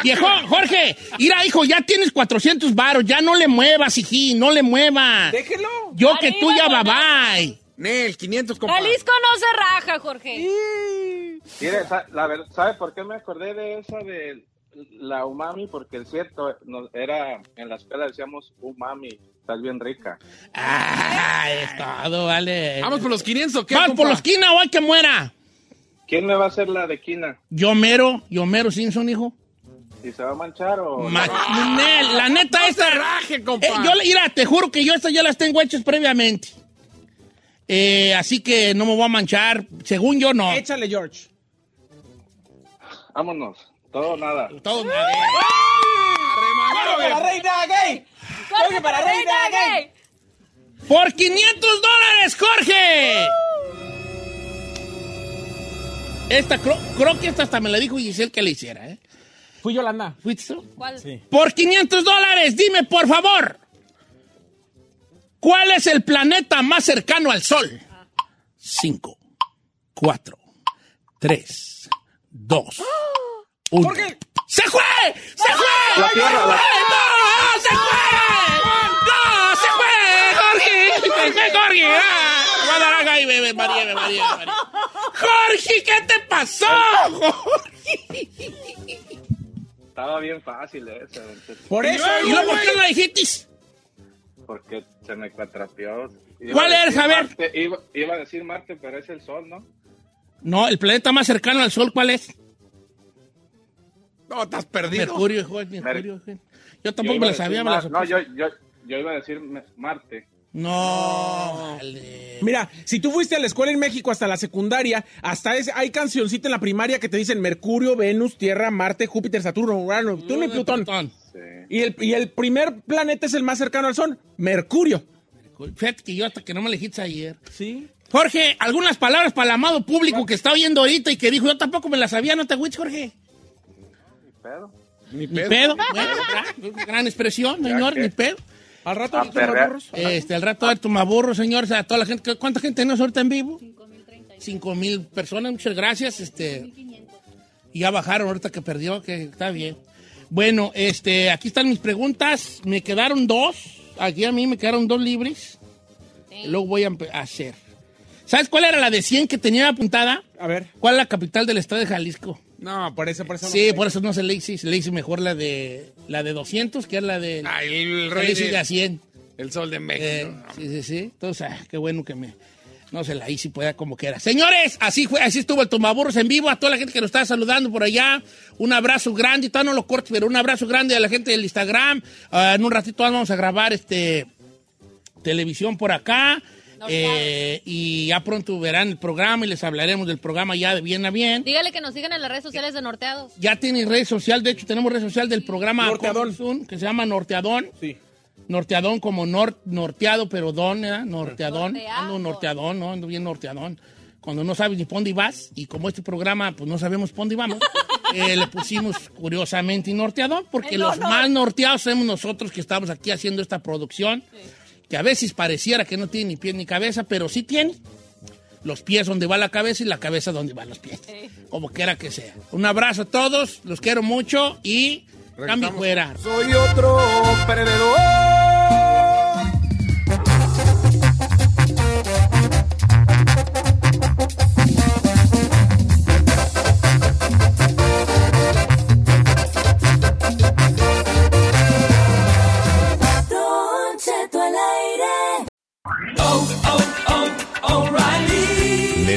Viejo, Jorge, mira, hijo, ya tienes 400 varos, ya no le muevas, hijín, no le muevas. Déjelo. Yo que tú ya bye bye. Nel, 500, compa. Jalisco no se raja, Jorge. Mire, la ver- ¿sabe por qué me acordé de esa de la umami porque es cierto, nos- era en la escuela decíamos umami, estás bien rica. Ah, es todo, vale. ¿Vamos por los 500 o qué, ¿Vamos por los quina o hay que muera? ¿Quién me va a hacer la de quina? Yo mero, yo mero Simpson, hijo. ¿Y se va a manchar o...? Ma- la neta esta. raje, compa. Eh, yo, le- mira, te juro que yo estas ya las tengo hechas previamente. Eh, así que no me voy a manchar. Según yo, no. Échale, George. Vámonos, todo nada. Todo ¡Para la reina gay! ¡Jorge para reina gay! Por 500 dólares, Jorge. Esta, creo, creo que esta hasta me la dijo Giselle que le hiciera, ¿eh? Fui Yolanda. ¿Fuiste tú? ¿Cuál? Por 500 dólares, dime por favor. ¿Cuál es el planeta más cercano al Sol? 5, 4, 3, 2, 1. Jorge. ¡Se fue! ¡Se fue! La Tierra, la- ¡No! ¡Se fue! ¡No! ¡Se fue! ¡Jorge! ¡Se fue Jorge! ¡Ah! Bebé, María, bebé, María, María. ¡Jorge, qué te pasó! Jorge? Estaba bien fácil ese, Por eso. ¿Y luego por qué no la dijiste? porque se me cuatrapeó. ¿Cuál a es, Javier? Marte, iba, iba a decir Marte, pero es el Sol, ¿no? No, el planeta más cercano al Sol, ¿cuál es? No, estás perdido. Mercurio, hijo, es Mercurio. Yo Yo tampoco iba me decir sabía, me No, yo, yo, yo iba a decir Marte. No, vale. Mira, si tú fuiste a la escuela en México hasta la secundaria, hasta ese, hay cancioncita en la primaria que te dicen Mercurio, Venus, Tierra, Marte, Júpiter, Saturno, Urano, Neptuno y Plutón. Sí. Y el, y el primer planeta es el más cercano al Sol, Mercurio. Fíjate que yo hasta que no me dijiste ayer. Sí. Jorge, algunas palabras para el amado público que está oyendo ahorita y que dijo, yo tampoco me la sabía, ¿no te agüites, Jorge? Ni Ni pedo. pedo. Bueno, gran, gran expresión, señor, ni pedo. Al rato A. Este, al rato de Tumaburro, señor, o sea, toda la gente, ¿cuánta gente tenemos ahorita en vivo? 5 mil personas, muchas gracias, este. Y ya bajaron ahorita que perdió, que está bien. Bueno, este, aquí están mis preguntas, me quedaron dos, aquí a mí me quedaron dos libres, luego voy a hacer. ¿Sabes cuál era la de 100 que tenía apuntada? A ver. ¿Cuál es la capital del estado de Jalisco? No, por eso, por eso. no Sí, por eso no se le hice, le hice mejor la de la de 200, que es la de, Ay, el se rey le hice de- de a 100. El sol de México. Eh, sí, sí, sí. Entonces, ah, qué bueno que me. No se la hice, pueda como quiera. Señores, así fue, así estuvo el Tomaburros en vivo. A toda la gente que nos está saludando por allá, un abrazo grande. Y todavía no lo cortes, pero un abrazo grande a la gente del Instagram. Ah, en un ratito vamos a grabar este televisión por acá. Eh, y ya pronto verán el programa y les hablaremos del programa ya de bien a bien. Dígale que nos sigan en las redes sociales de Norteados. Ya tiene red social, de hecho tenemos red social del programa Norteadón. Soon, que se llama Norteadón. Sí. Norteadón como nor- norteado, pero don, ¿eh? Norteadón. Ando norteadón, ¿no? Ando bien norteadón. Cuando no sabes ni por dónde vas, y como este programa, pues no sabemos por dónde vamos, eh, le pusimos curiosamente norteadón, porque El los honor. más norteados somos nosotros que estamos aquí haciendo esta producción, que a veces pareciera que no tiene ni pie ni cabeza, pero sí tiene. Los pies donde va la cabeza y la cabeza donde van los pies. Como quiera que sea. Un abrazo a todos, los quiero mucho y cambio fuera. Soy otro perdedor.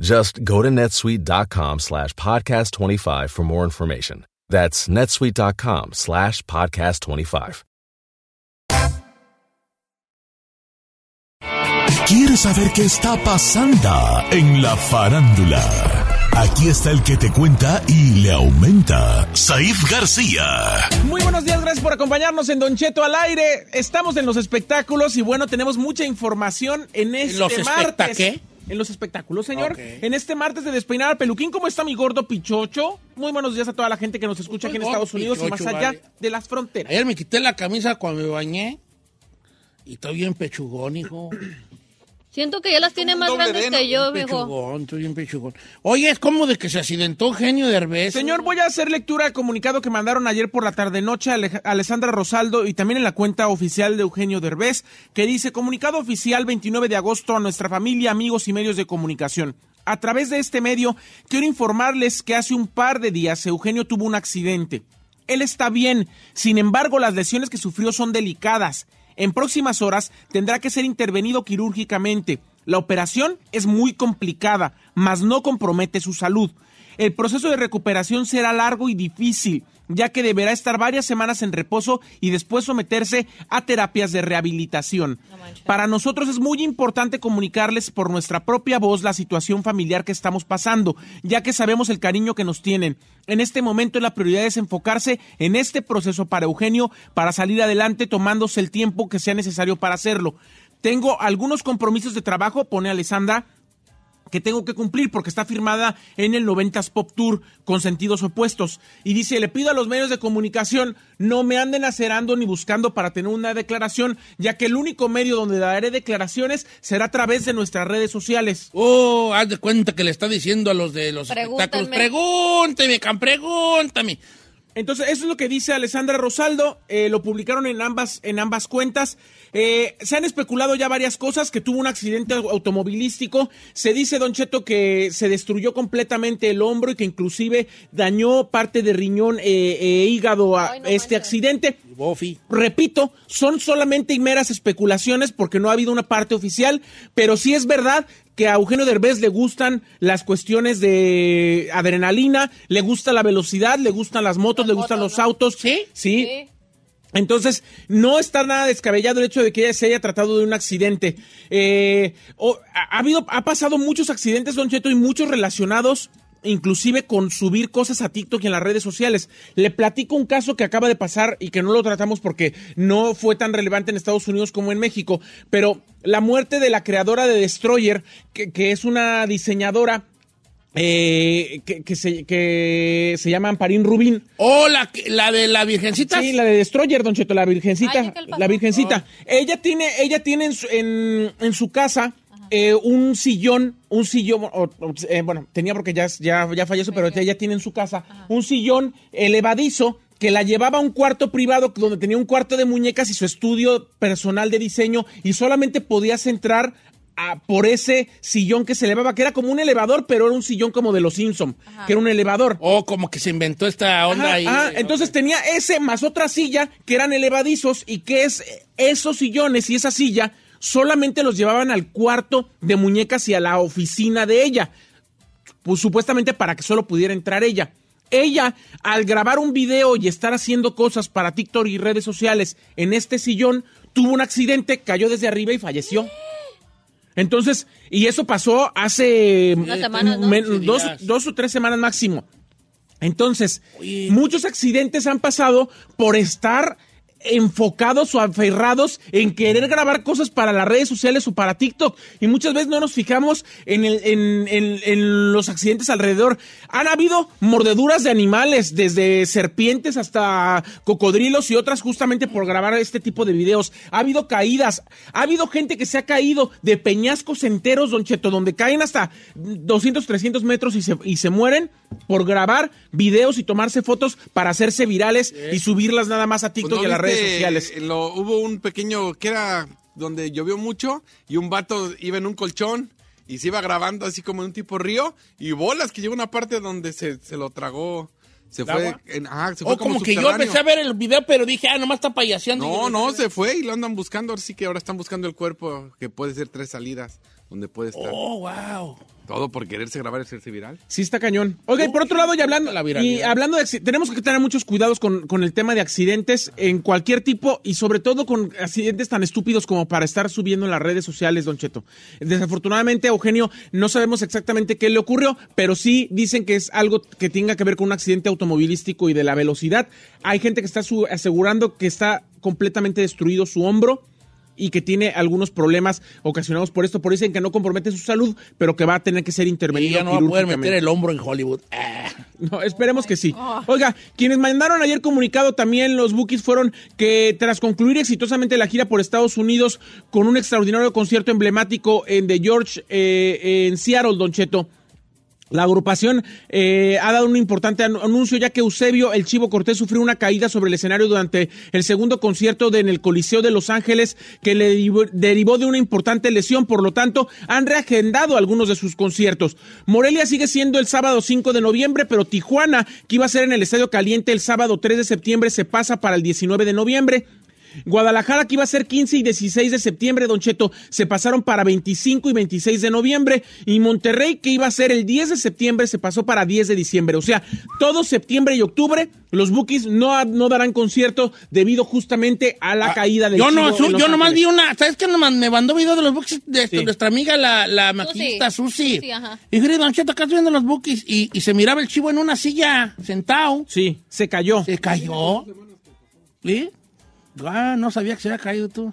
Just go to netsuite.com slash podcast25 for more information. That's netsuite.com slash podcast25. ¿Quieres saber qué está pasando en la farándula? Aquí está el que te cuenta y le aumenta, Saif García. Muy buenos días, gracias por acompañarnos en Don Cheto al aire. Estamos en los espectáculos y bueno, tenemos mucha información en este los martes. qué? En los espectáculos, señor. En este martes de Despeinar al Peluquín, ¿cómo está mi gordo Pichocho? Muy buenos días a toda la gente que nos escucha aquí en gordo, Estados Unidos y más allá vale. de las fronteras. Ayer me quité la camisa cuando me bañé y estoy bien pechugón, hijo. Siento que ya las tiene más grandes que yo, viejo. Pechugón, estoy bien pechugón. Oye, es como de que se accidentó Eugenio Derbez. Señor, voy a hacer lectura del comunicado que mandaron ayer por la tarde-noche a Ale- Alessandra Rosaldo y también en la cuenta oficial de Eugenio Derbez, que dice, comunicado oficial 29 de agosto a nuestra familia, amigos y medios de comunicación. A través de este medio, quiero informarles que hace un par de días Eugenio tuvo un accidente. Él está bien, sin embargo las lesiones que sufrió son delicadas. En próximas horas tendrá que ser intervenido quirúrgicamente. La operación es muy complicada, mas no compromete su salud. El proceso de recuperación será largo y difícil, ya que deberá estar varias semanas en reposo y después someterse a terapias de rehabilitación. Para nosotros es muy importante comunicarles por nuestra propia voz la situación familiar que estamos pasando, ya que sabemos el cariño que nos tienen. En este momento la prioridad es enfocarse en este proceso para Eugenio para salir adelante tomándose el tiempo que sea necesario para hacerlo. Tengo algunos compromisos de trabajo, pone Alessandra, que tengo que cumplir porque está firmada en el 90s Pop Tour con sentidos opuestos. Y dice, le pido a los medios de comunicación no me anden acerando ni buscando para tener una declaración, ya que el único medio donde daré declaraciones será a través de nuestras redes sociales. Oh, haz de cuenta que le está diciendo a los de los Pregúntame. espectáculos. Pregúntame, Cam, pregúntame. Entonces, eso es lo que dice Alessandra Rosaldo. eh, lo publicaron en ambas, en ambas cuentas. Eh, se han especulado ya varias cosas, que tuvo un accidente au- automovilístico. Se dice, Don Cheto, que se destruyó completamente el hombro y que inclusive dañó parte de riñón e hígado a este accidente. Bofi. Repito, son solamente y meras especulaciones porque no ha habido una parte oficial, pero sí es verdad que a Eugenio Derbez le gustan las cuestiones de adrenalina, le gusta la velocidad, le gustan las motos, le gustan los autos. ¿Sí? Sí. Entonces, no está nada descabellado el hecho de que se haya tratado de un accidente. Eh, ha habido, ha pasado muchos accidentes, Don Cheto, y muchos relacionados inclusive con subir cosas a TikTok y en las redes sociales. Le platico un caso que acaba de pasar y que no lo tratamos porque no fue tan relevante en Estados Unidos como en México, pero la muerte de la creadora de Destroyer, que, que es una diseñadora eh, que, que se, que se llama Amparín Rubín. Oh, la, de la virgencita. Sí, la de Destroyer, Don Cheto, la virgencita. La virgencita. Ella tiene, ella tiene en su, en, en su casa eh, un sillón, un sillón, o- o, eh, bueno, tenía porque ya, ya, ya falleció, pero ella tiene en su casa un sillón elevadizo que la llevaba a un cuarto privado donde tenía un cuarto de muñecas y su estudio personal de diseño y solamente podías entrar a- por ese sillón que se elevaba, que era como un elevador, pero era un sillón como de los Simpson, que era un elevador. Oh, como que se inventó esta onda Ajá, ahí. ajá. Entonces tenía ese más otra silla que eran elevadizos y que es esos sillones y esa silla solamente los llevaban al cuarto de muñecas y a la oficina de ella. Pues supuestamente para que solo pudiera entrar ella. Ella, al grabar un video y estar haciendo cosas para TikTok y redes sociales en este sillón, tuvo un accidente, cayó desde arriba y falleció. Entonces, y eso pasó hace Unas semanas, ¿no? men- Sí, dos, dos o tres semanas máximo. Entonces, muchos accidentes han pasado por estar enfocados o aferrados en querer grabar cosas para las redes sociales o para TikTok. Y muchas veces no nos fijamos en, el- en- en- en los accidentes alrededor. Han habido mordeduras de animales, desde serpientes hasta cocodrilos y otras justamente por grabar este tipo de videos. Ha habido caídas, ha habido gente que se ha caído de peñascos enteros, Don Cheto, donde caen hasta 200, 300 metros y se, y se mueren por grabar videos y tomarse fotos para hacerse virales y subirlas nada más a TikTok Pues, ¿no y a las redes sociales. Lo, hubo un pequeño que era donde llovió mucho y un vato iba en un colchón y se iba grabando así como en un tipo río y bolas que llegó una parte donde se, se lo tragó. Se ¿El fue, en- ajá, se fue O como, que yo empecé a ver el video, pero dije, ah, nomás está payaseando. No, no, se fue y lo andan buscando. Ahora sí que ahora están buscando el cuerpo, que puede ser tres salidas, donde puede estar. Oh, wow. Todo por quererse grabar y hacerse viral. Sí, está cañón. Oiga, y por otro lado, y hablando, la y hablando de tenemos que tener muchos cuidados con, con el tema de accidentes en cualquier tipo y sobre todo con accidentes tan estúpidos como para estar subiendo en las redes sociales, Don Cheto. Desafortunadamente, Eugenio, no sabemos exactamente qué le ocurrió, pero sí dicen que es algo que tenga que ver con un accidente automovilístico y de la velocidad. Hay gente que está asegurando que está completamente destruido su hombro y que tiene algunos problemas ocasionados por esto. Por eso dicen que no compromete su salud, pero que va a tener que ser Y intervenido. ya no va a poder quirúrgicamente. meter el hombro en Hollywood. Ah. No, esperemos que sí. Oiga, quienes mandaron ayer comunicado también los Bookies fueron que tras concluir exitosamente la gira por Estados Unidos con un extraordinario concierto emblemático en The George eh, en Seattle, Don Cheto. La agrupación eh, ha dado un importante anu- anuncio ya que Eusebio El Chivo Cortés sufrió una caída sobre el escenario durante el segundo concierto de- en el Coliseo de Los Ángeles que le derivó de una importante lesión. Por lo tanto, han reagendado algunos de sus conciertos. Morelia sigue siendo el sábado 5 de noviembre, pero Tijuana, que iba a ser en el Estadio Caliente el sábado 3 de septiembre, se pasa para el 19 de noviembre. Guadalajara, que iba a ser 15 y 16 de septiembre, Don Cheto, se pasaron para 25 y 26 de noviembre. Y Monterrey, que iba a ser el 10 de septiembre, se pasó para 10 de diciembre. O sea, todo septiembre y octubre, los Bookies no, no darán concierto debido justamente a la caída del Ah, Yo, no, yo nomás vi una. ¿Sabes qué? Nomás me mandó video de los bookies de Sí. nuestra amiga, la, la maquillista Susi. Sí, ajá. Y dije, Don Cheto, acá estoy viendo los bookies. Y, y se miraba el chivo en una silla, sentado. Sí, se cayó. Se cayó. ¿Sí? Ah, no sabía que se había caído tú.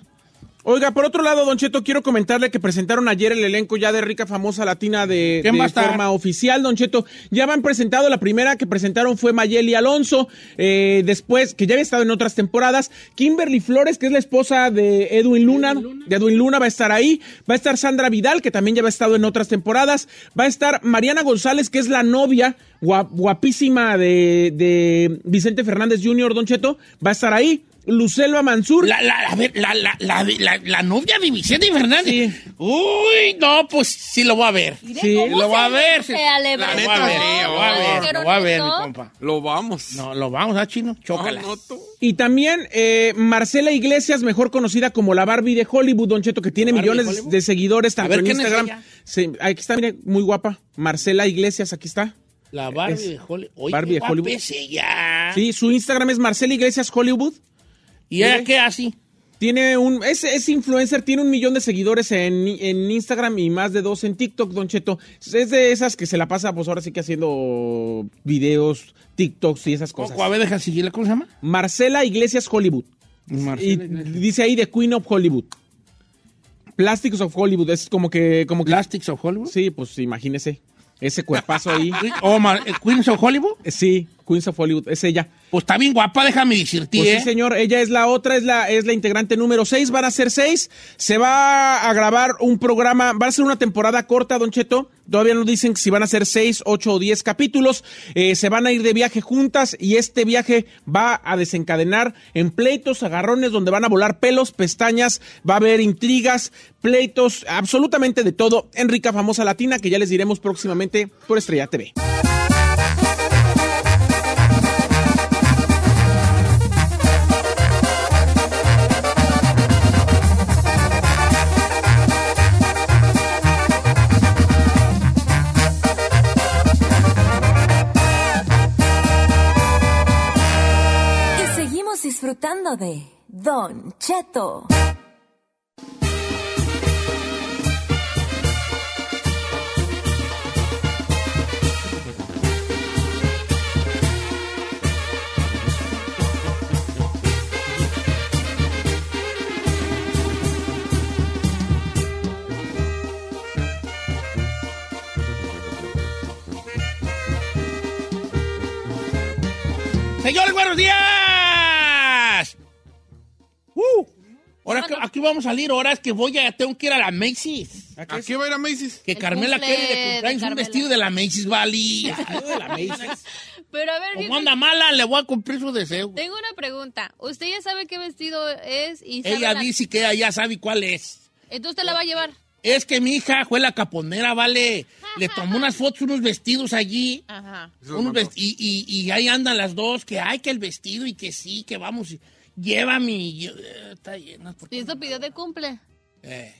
Oiga, por otro lado, Don Cheto, quiero comentarle que presentaron ayer el elenco ya de Rica Famosa Latina de, ¿Quién de forma oficial, Don Cheto. Ya van presentado, la primera que presentaron fue Mayeli Alonso, eh, después, que ya había estado en otras temporadas, Kimberly Flores, que es la esposa de Edwin Luna, de Edwin Luna va a estar ahí, va a estar Sandra Vidal, que también ya había estado en otras temporadas, va a estar Mariana González, que es la novia guap- guapísima de, de Vicente Fernández Jr., Don Cheto, va a estar ahí. Lucelva Mansur. La, la, a ver, la, la, la, la, la novia de Vicente Fernández. Uy, no, pues sí lo voy a ver. Sí, lo voy a ver. sí. Sí, lo voy a ver, lo voy a ver, mi compa. Lo vamos. No, lo vamos, ¿ah, chino? Chócala. Y también eh, Marcela Iglesias, mejor conocida como la Barbie de Hollywood, Don Cheto, que tiene ¿Barbie de millones de seguidores tanto A ver, en ¿quién es Instagram. ella? Sí, aquí está, mire, muy guapa. Marcela Iglesias, aquí está. La Barbie Es de Hollywood. Barbie de Hollywood. es. Sí, su Instagram es Marcela Iglesias Hollywood. ¿Y ella Mire. qué hace? Tiene un, es, es influencer, tiene un millón de seguidores en, en Instagram y más de dos en TikTok, Don Cheto. Es de esas que se la pasa, pues ahora sí que haciendo videos, TikToks y esas cosas. Coco, a ver, deja seguirla. ¿Cómo se llama? Marcela Iglesias Hollywood. Marcela y dice ahí The Queen of Hollywood. Plastics of Hollywood, es como que... Como que Plastics of Hollywood. Sí, pues imagínese. Ese cuerpazo ahí. Oh, Mar- eh, Queens of Hollywood. Sí, Queens of Hollywood, es ella. Pues está bien guapa, déjame decirte, Pues ¿eh? sí, señor, ella es la otra, es la, es la integrante número 6, van a ser seis. Se va a grabar un programa, va a ser una temporada corta, Don Cheto. Todavía no dicen si van a ser seis, ocho o diez capítulos. Eh, se van a ir de viaje juntas y este viaje va a desencadenar en pleitos, agarrones, donde van a volar pelos, pestañas, va a haber intrigas, pleitos, absolutamente de todo. En Rica Famosa Latina, que ya les diremos próximamente por Estrella TV. Disfrutando de Don Cheto. Señores, buenos días. Ahora que, aquí vamos a salir, ahora es que voy a, tengo que ir a la Macy's. ¿A qué va a ir a Macy's? Que El Carmela quiere de cumpleaños un vestido de la Macy's. Algo de la Macy's. Pero a ver, Como anda mala, le voy a cumplir su deseo. tengo una pregunta. ¿Usted ya sabe qué vestido es? y sabe Ella la- dice que ella ya sabe cuál es. Entonces usted la va a llevar. Es que mi hija fue la caponera, vale. Le tomó unas fotos, unos vestidos allí. Ajá. unos vest- y, y- y ahí andan las dos, que hay que el vestido y que sí, que vamos. y- Llévame. y yo, eh, está llena. ¿por qué ¿Y eso pidió de cumple? Eh,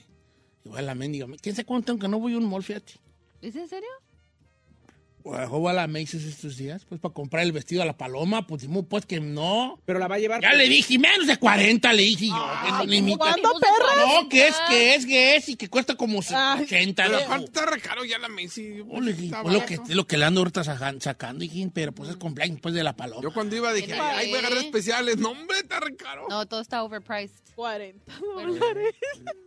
igual la mendiga. ¿Quién se cuánto que no voy a un mall, fíjate? ¿Es en serio? Pues, voy a la Macy's estos días, pues, para comprar el vestido a la paloma. Pues, dimos, pues, que no. Pero la va a llevar. Ya le dije, menos de 40 le dije yo. que no limita. ¿Cuándo, perra? No, que es, que es, que es, y que cuesta como 80. Pero digo. está re caro ya la Macy. Oh, le dije, pues, lo que, lo que le ando ahorita sacan- sacando, hijín, pero pues es cumpleaños pues, de la paloma. Yo cuando iba dije, ay, voy a agarrar especiales. No, hombre, está re caro. No, todo está overpriced. 40 dólares.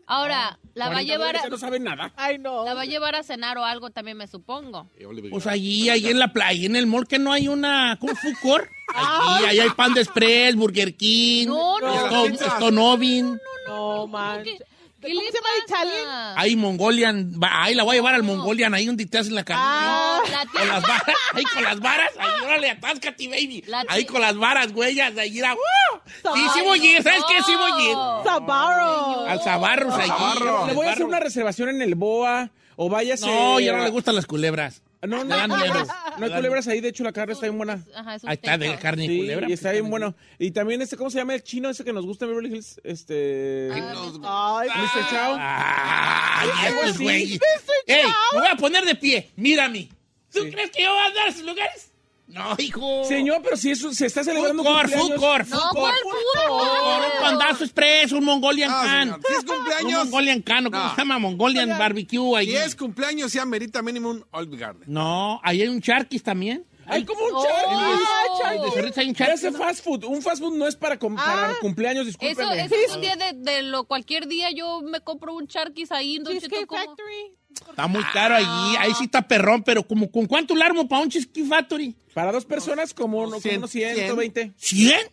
Ahora, la va a 40 llevar a, no saben nada. Ay, no. la va a llevar a cenar o algo también, me supongo. Pues allí, ahí en la playa, en el mall, que no hay una, como food court. Allí, ahí hay Panda Express, Burger King, No, no. Oven, No, man. ¿Qué ¿Cómo le se llama Italian? pasa? hay Mongolian, ahí la voy a llevar al Mongolian, ahí donde te hacen la carne. Ah, La Con las varas, ahí con las varas, ahí órale, atáscate, baby. Ahí con las varas, güeyas, ahí era, ¡uh! Sí, sí voy a ir, ¿sabes qué? Sí voy a ir. Sabaro. Al Zabarros allí. Zabarro. Le voy a hacer una reservación en el BOA o váyase. No, ya no le gustan las culebras. No, no, no, miedo. no hay culebras ahí. De hecho, la carne está bien buena. Ajá, es un Ahí está de carne y Sí, culebra. y está bien bueno. Y también este, ¿cómo se llama el chino ese que nos gusta en Beverly Hills? Este. Ay, Mr. Chow. Ay, estos güeyes. ¡Ey! Me voy a poner de pie. Mírame. ¿Tú crees que yo voy a andar a esos lugares? No, hijo. Señor, pero si eso se está Food celebrando court, cumpleaños. food court, No, food ¿cuál court. food court? Un pandazo express, un Mongolian No, can. señor. Si es Un cumpleaños. Mongolian can, ¿o ¿cómo No. se llama? Mongolian barbecue ahí. Si es cumpleaños, sí amerita mínimo un Olive Garden. No, ahí hay un charquis también. Hay como un Oh. charqui. De Cerritos hay un Pero charquis. ese fast food, un fast food no es para, com- para cumpleaños, Eso, discúlpeme. eso es un día de, de lo cualquier día yo me compro un charquis ahí Cheesecake Factory. Está muy caro allí. Ahí sí está perrón, pero como, ¿con cuánto le armo para un Cheesecake Factory? Para dos personas, como, no- unos 100, 120. ¿100?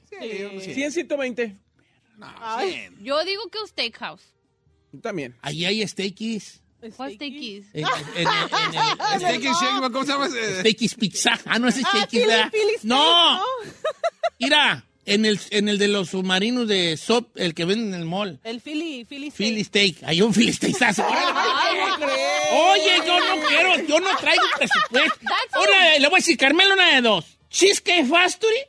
100, 120. Yo digo que un steakhouse. También. Allí hay steakies. ¿Cuál steakis? En, en- en- en el- Steak and Shake, ¿cómo se llama? Steakies Pizza. Ah, no, ese es Ah, Steakies, ¿verdad? No, ¿no? mira, en el, en el de los submarinos de SOP, el que venden en el mall. El Philly, Philly steak. Philly Steak. Hay un Philly Steaksazo. Oye, yo no quiero, yo no traigo presupuesto. Una, le voy a decir, Carmelo, una de dos. ¿Cheesecake Factory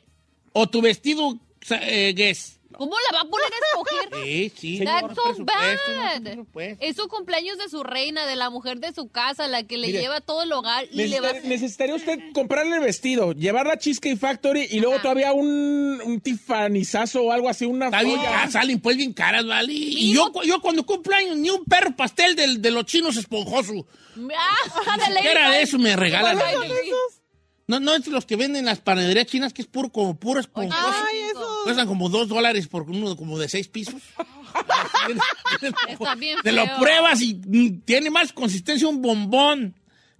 o tu vestido eh, Guess? ¿Cómo la va a poner a escoger? Sí, sí. That's no, so bad. no. Es su cumpleaños de su reina, de la mujer de su casa, la que le Mire, lleva todo el hogar y le va a Necesita- necesitaría usted comprarle el vestido, llevarla a Cheesecake Factory y luego todavía un, un tifanizazo o algo así, una Está bien joya. caras, salen pues bien caras, ¿vale? Y yo, yo cuando cumplo años, ni un perro pastel del- de los chinos esponjoso. Ah, de Ni siquiera de eso me regalan. No, no es los que venden en las panaderías chinas, que es puro, como puro esponjoso. Ay, esos. Cuestan como dos dólares por uno como de seis pisos. Está bien Te lo feo. pruebas y mm, tiene más consistencia un bombón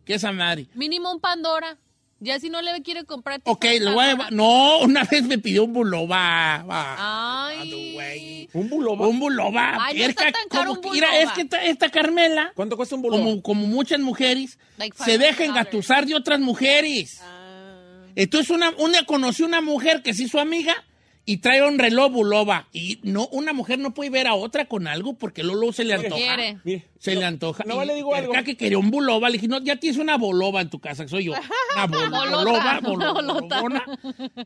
que esa madre. Mínimo un Pandora. Ya si no le quiere comprar. Ok, lo voy a llevar. No, una vez me pidió un buloba. Ay. Un buloba. Un buloba. Ay, no está Cerca, tan caro como un que- mira, es que esta, esta Carmela, ¿Cuánto cuesta un buloba? como, como muchas mujeres, Like se deja $500. engatusar de otras mujeres. Entonces una, una conoció una mujer que sí su amiga y trae un reloj buloba. Y no, una mujer no puede ver a otra con algo porque luego se le antoja. Mire, Se no- le antoja. No, Y le digo algo. que quería un buloba. Le dije, no, ya tienes una boloba en tu casa, que soy yo. Una boloba, bolobona.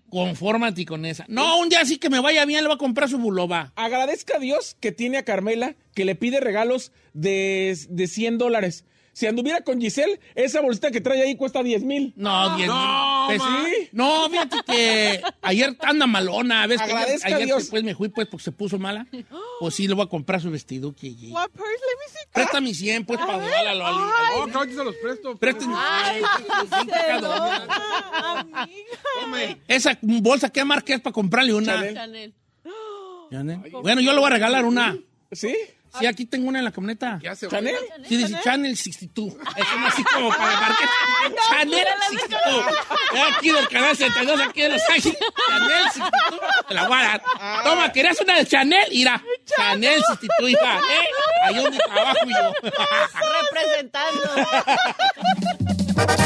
Confórmate con esa. No, un día sí que me vaya bien, le voy a comprar su buloba. Agradezca a Dios que tiene a Carmela, que le pide regalos de, de 100 dólares. Si anduviera con Giselle, esa bolsita que trae ahí cuesta 10 mil. No, 10 No, mil. Pues, ma. sí. No, fíjate que ayer anda malona. ¿ves? que ayer, ayer Dios. después me fui pues porque se puso mala. Pues sí, le voy a comprar su vestido. Que, What purse? Let me see. Préstame 100 pues para darle a lo Oh, claro, yo se los presto. Préstame. Ay, amiga. Esa bolsa, ¿qué marca es para comprarle una? Chanel. Chanel. Chanel. Bueno, yo le voy a regalar una. ¿Sí? Sí, aquí tengo una en la camioneta. Ya se ¿Chanel? Sí, dice Channel 62. Es una así como para marca. Channel 62. Es aquí del canal 62, aquí de Los Ángeles. Channel 62. Te la voy a dar. Toma, ¿querías una de Chanel? Mira, Chanel 62, hija. ¿Eh? Ahí donde trabajo yo. Representando.